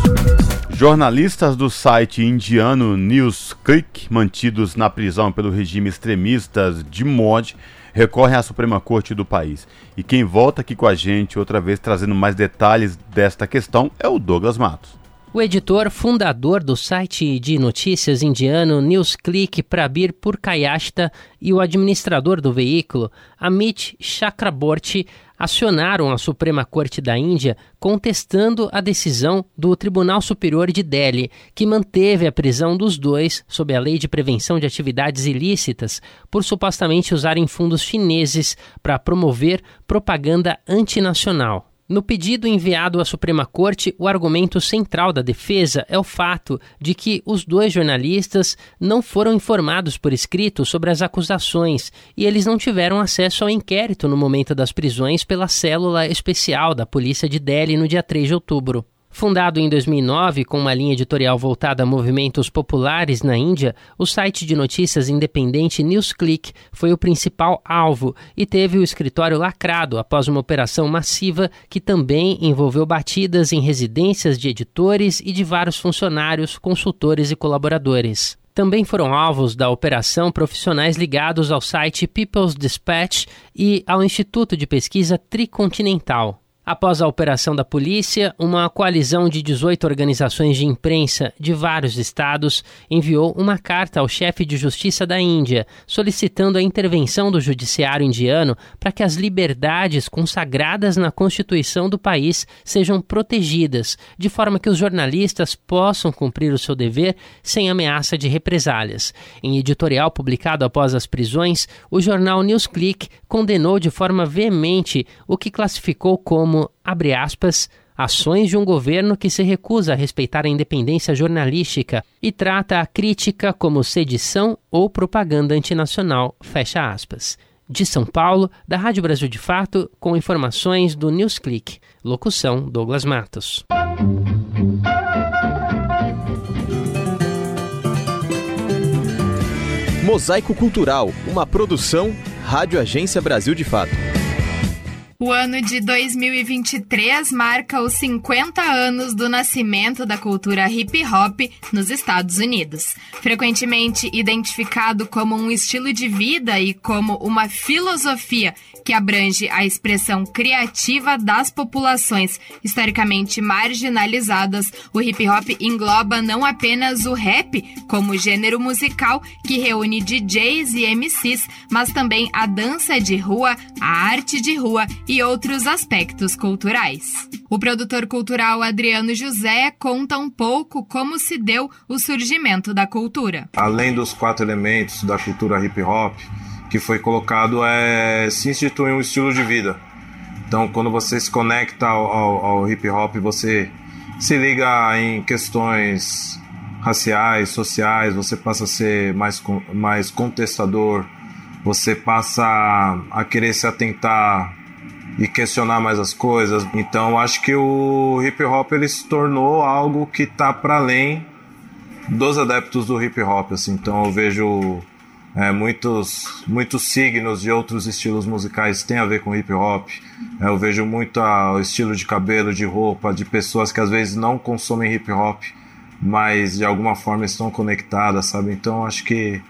Jornalistas do site indiano News Click, mantidos na prisão pelo regime extremistas de Modi, recorrem à Suprema Corte do país. E quem volta aqui com a gente, outra vez trazendo mais detalhes desta questão, é o Douglas Matos. O editor fundador do site de notícias indiano NewsClick, Prabir Purkayashta, e o administrador do veículo, Amit Chakraborty, acionaram a Suprema Corte da Índia contestando a decisão do Tribunal Superior de Delhi, que manteve a prisão dos dois sob a Lei de Prevenção de Atividades Ilícitas por supostamente usarem fundos chineses para promover propaganda antinacional. No pedido enviado à Suprema Corte, o argumento central da defesa é o fato de que os dois jornalistas não foram informados por escrito sobre as acusações e eles não tiveram acesso ao inquérito no momento das prisões pela célula especial da Polícia de Delhi no dia 3 de outubro. Fundado em 2009 com uma linha editorial voltada a movimentos populares na Índia, o site de notícias independente NewsClick foi o principal alvo e teve o escritório lacrado após uma operação massiva que também envolveu batidas em residências de editores e de vários funcionários, consultores e colaboradores. Também foram alvos da operação profissionais ligados ao site People's Dispatch e ao Instituto de Pesquisa Tricontinental. Após a operação da polícia, uma coalizão de 18 organizações de imprensa de vários estados enviou uma carta ao chefe de justiça da Índia, solicitando a intervenção do judiciário indiano para que as liberdades consagradas na Constituição do país sejam protegidas, de forma que os jornalistas possam cumprir o seu dever sem ameaça de represálias. Em editorial publicado após as prisões, o jornal Newsclick condenou de forma veemente o que classificou como como, abre aspas, ações de um governo que se recusa a respeitar a independência jornalística e trata a crítica como sedição ou propaganda antinacional, fecha aspas. De São Paulo, da Rádio Brasil de Fato, com informações do Newsclick. Locução Douglas Matos. Mosaico Cultural, uma produção Rádio Agência Brasil de Fato. O ano de 2023 marca os 50 anos do nascimento da cultura hip hop nos Estados Unidos. Frequentemente identificado como um estilo de vida e como uma filosofia que abrange a expressão criativa das populações historicamente marginalizadas, o hip hop engloba não apenas o rap como gênero musical que reúne DJs e MCs, mas também a dança de rua, a arte de rua e outros aspectos culturais. O produtor cultural Adriano José conta um pouco como se deu o surgimento da cultura. Além dos quatro elementos da cultura hip hop, que foi colocado é se instituir um estilo de vida. Então, quando você se conecta ao, ao, ao hip hop, você se liga em questões raciais, sociais, você passa a ser mais, mais contestador, você passa a querer se atentar e questionar mais as coisas. Então acho que o hip hop ele se tornou algo que está para além dos adeptos do hip hop. Assim. Então eu vejo é, muitos, muitos signos de outros estilos musicais têm a ver com hip hop. É, eu vejo muito o estilo de cabelo, de roupa, de pessoas que às vezes não consomem hip hop, mas de alguma forma estão conectadas, sabe? Então acho que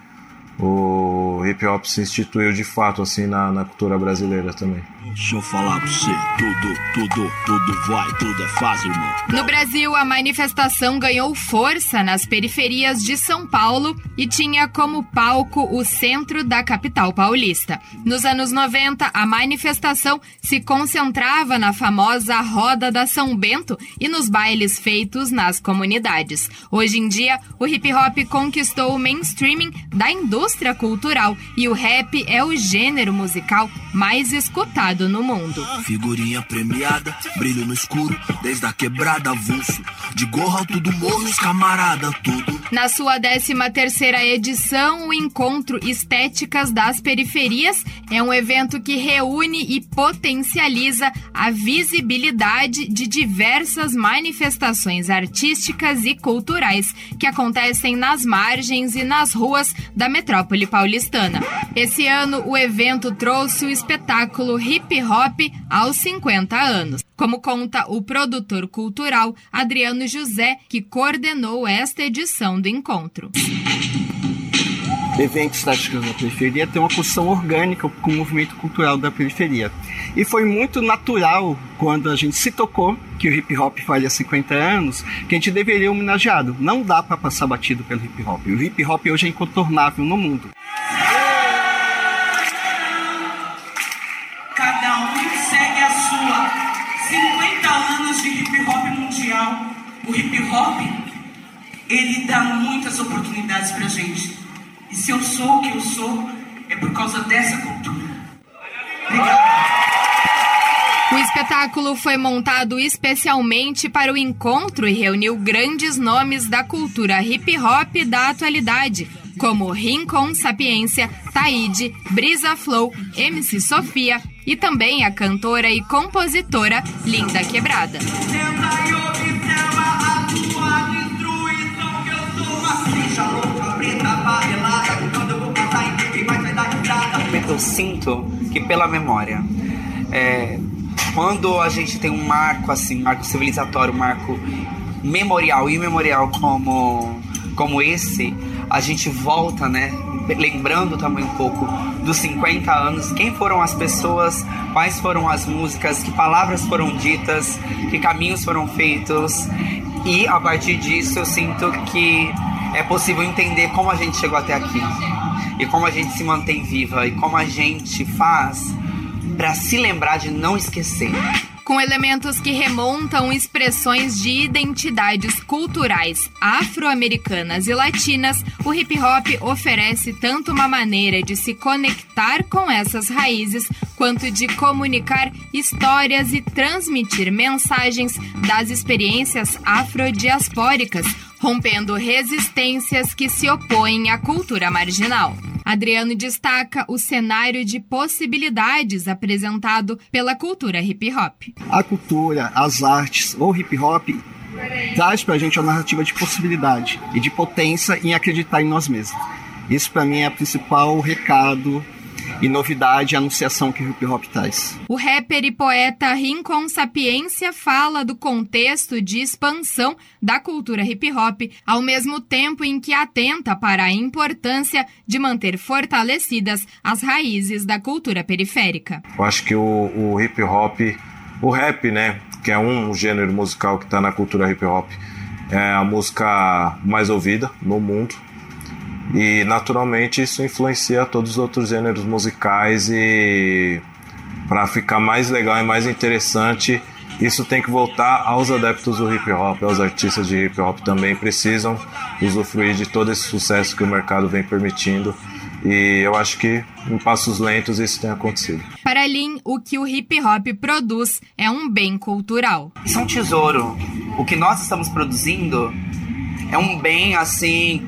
o hip hop se instituiu de fato assim na, na cultura brasileira também. Deixa eu falar pra você, tudo, tudo, tudo vai, tudo é fácil, irmão. No Brasil, a manifestação ganhou força nas periferias de São Paulo e tinha como palco o centro da capital paulista. Nos anos 90, a manifestação se concentrava na famosa Roda da São Bento e nos bailes feitos nas comunidades. Hoje em dia, o hip hop conquistou o mainstreaming da indústria cultural e o rap é o gênero musical mais escutado no mundo. Figurinha premiada, brilho no escuro, desde a quebrada avulso. De gorro alto do morro, os camarada, tudo. Na sua 13 terceira edição, o Encontro Estéticas das Periferias é um evento que reúne e potencializa a visibilidade de diversas manifestações artísticas e culturais que acontecem nas margens e nas ruas da metrópole paulistana. Esse ano, o evento trouxe o espetáculo hip hop aos 50 anos, como conta o produtor cultural Adriano José, que coordenou esta edição do encontro. eventos táticos da periferia tem uma construção orgânica com o movimento cultural da periferia. E foi muito natural quando a gente se tocou que o hip hop faz há 50 anos, que a gente deveria homenageado. Não dá para passar batido pelo hip hop. O hip hop hoje é incontornável no mundo. Cada um segue a sua. 50 anos de hip hop mundial. O hip hop, ele dá muitas oportunidades pra gente. E se eu sou o que eu sou, é por causa dessa cultura. O espetáculo foi montado especialmente para o encontro e reuniu grandes nomes da cultura hip hop da atualidade, como Rincon Sapiência, Taíde, Brisa Flow, MC Sofia e também a cantora e compositora Linda Quebrada. Eu sinto que pela memória, é, quando a gente tem um marco assim, marco civilizatório, um marco memorial e imemorial como, como esse, a gente volta, né? Lembrando também um pouco dos 50 anos, quem foram as pessoas, quais foram as músicas, que palavras foram ditas, que caminhos foram feitos, e a partir disso eu sinto que é possível entender como a gente chegou até aqui e como a gente se mantém viva e como a gente faz para se lembrar de não esquecer. Com elementos que remontam expressões de identidades culturais afro-americanas e latinas, o hip hop oferece tanto uma maneira de se conectar com essas raízes, quanto de comunicar histórias e transmitir mensagens das experiências afrodiaspóricas, rompendo resistências que se opõem à cultura marginal. Adriano destaca o cenário de possibilidades apresentado pela cultura hip hop. A cultura, as artes ou hip hop traz pra gente uma narrativa de possibilidade e de potência em acreditar em nós mesmos. Isso para mim é o principal recado e novidade e anunciação que o hip hop traz. O rapper e poeta Rincon Sapiência fala do contexto de expansão da cultura hip hop, ao mesmo tempo em que atenta para a importância de manter fortalecidas as raízes da cultura periférica. Eu acho que o, o hip hop, o rap, né, que é um gênero musical que está na cultura hip hop, é a música mais ouvida no mundo e naturalmente isso influencia todos os outros gêneros musicais e para ficar mais legal e mais interessante, isso tem que voltar aos adeptos do hip hop, aos artistas de hip hop também precisam usufruir de todo esse sucesso que o mercado vem permitindo. E eu acho que em passos lentos isso tem acontecido. Para Lin, o que o hip hop produz é um bem cultural. Isso é um tesouro. O que nós estamos produzindo é um bem assim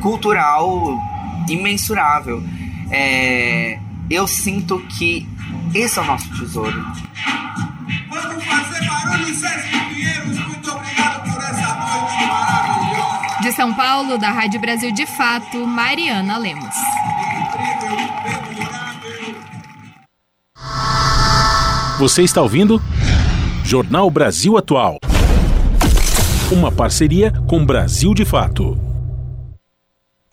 cultural imensurável. É, eu sinto que esse é o nosso tesouro. Vamos fazer barulho, Sérgio Pinheiros. Muito obrigado por essa noite maravilhosa. De São Paulo, da Rádio Brasil de Fato, Mariana Lemos. Você está ouvindo? Jornal Brasil Atual. Uma parceria com Brasil de Fato.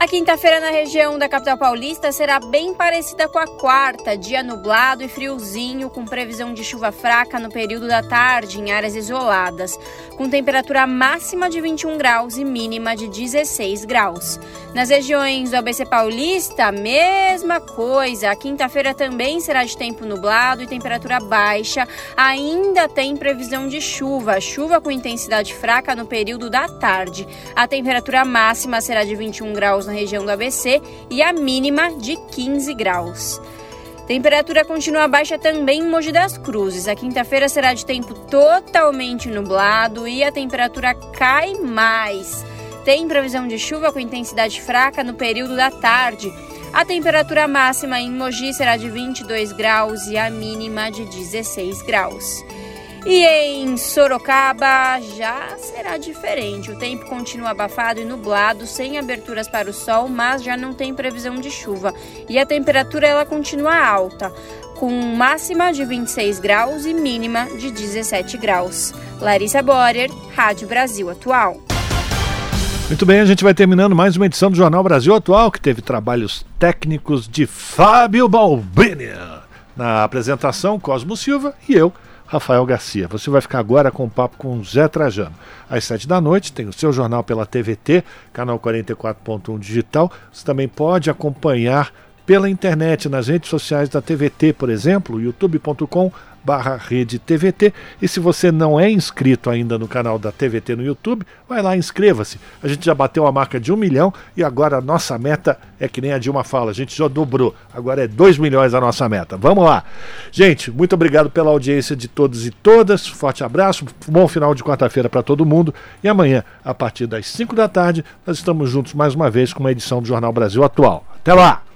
A quinta-feira na região da capital paulista será bem parecida com a quarta, dia nublado e friozinho, com previsão de chuva fraca no período da tarde em áreas isoladas, com temperatura máxima de 21 graus e mínima de 16 graus. Nas regiões do ABC paulista, mesma coisa. A quinta-feira também será de tempo nublado e temperatura baixa. Ainda tem previsão de chuva, chuva com intensidade fraca no período da tarde. A temperatura máxima será de 21 graus na região do ABC e a mínima de 15 graus. Temperatura continua baixa também em Mogi das Cruzes. A quinta-feira será de tempo totalmente nublado e a temperatura cai mais. Tem previsão de chuva com intensidade fraca no período da tarde. A temperatura máxima em Mogi será de 22 graus e a mínima de 16 graus. E em Sorocaba já será diferente. O tempo continua abafado e nublado, sem aberturas para o sol, mas já não tem previsão de chuva. E a temperatura ela continua alta, com máxima de 26 graus e mínima de 17 graus. Larissa Borer, Rádio Brasil Atual. Muito bem, a gente vai terminando mais uma edição do Jornal Brasil Atual, que teve trabalhos técnicos de Fábio Balbini. Na apresentação, Cosmo Silva e eu, Rafael Garcia. Você vai ficar agora com o papo com Zé Trajano. Às sete da noite tem o seu jornal pela TVT, canal 44.1 digital. Você também pode acompanhar pela internet, nas redes sociais da TVT, por exemplo, youtube.com barra rede TVT. E se você não é inscrito ainda no canal da TVT no YouTube, vai lá, inscreva-se. A gente já bateu a marca de um milhão e agora a nossa meta é que nem a Dilma fala, a gente já dobrou. Agora é dois milhões a nossa meta. Vamos lá. Gente, muito obrigado pela audiência de todos e todas. Forte abraço, bom final de quarta-feira para todo mundo. E amanhã, a partir das 5 da tarde, nós estamos juntos mais uma vez com uma edição do Jornal Brasil Atual. Até lá!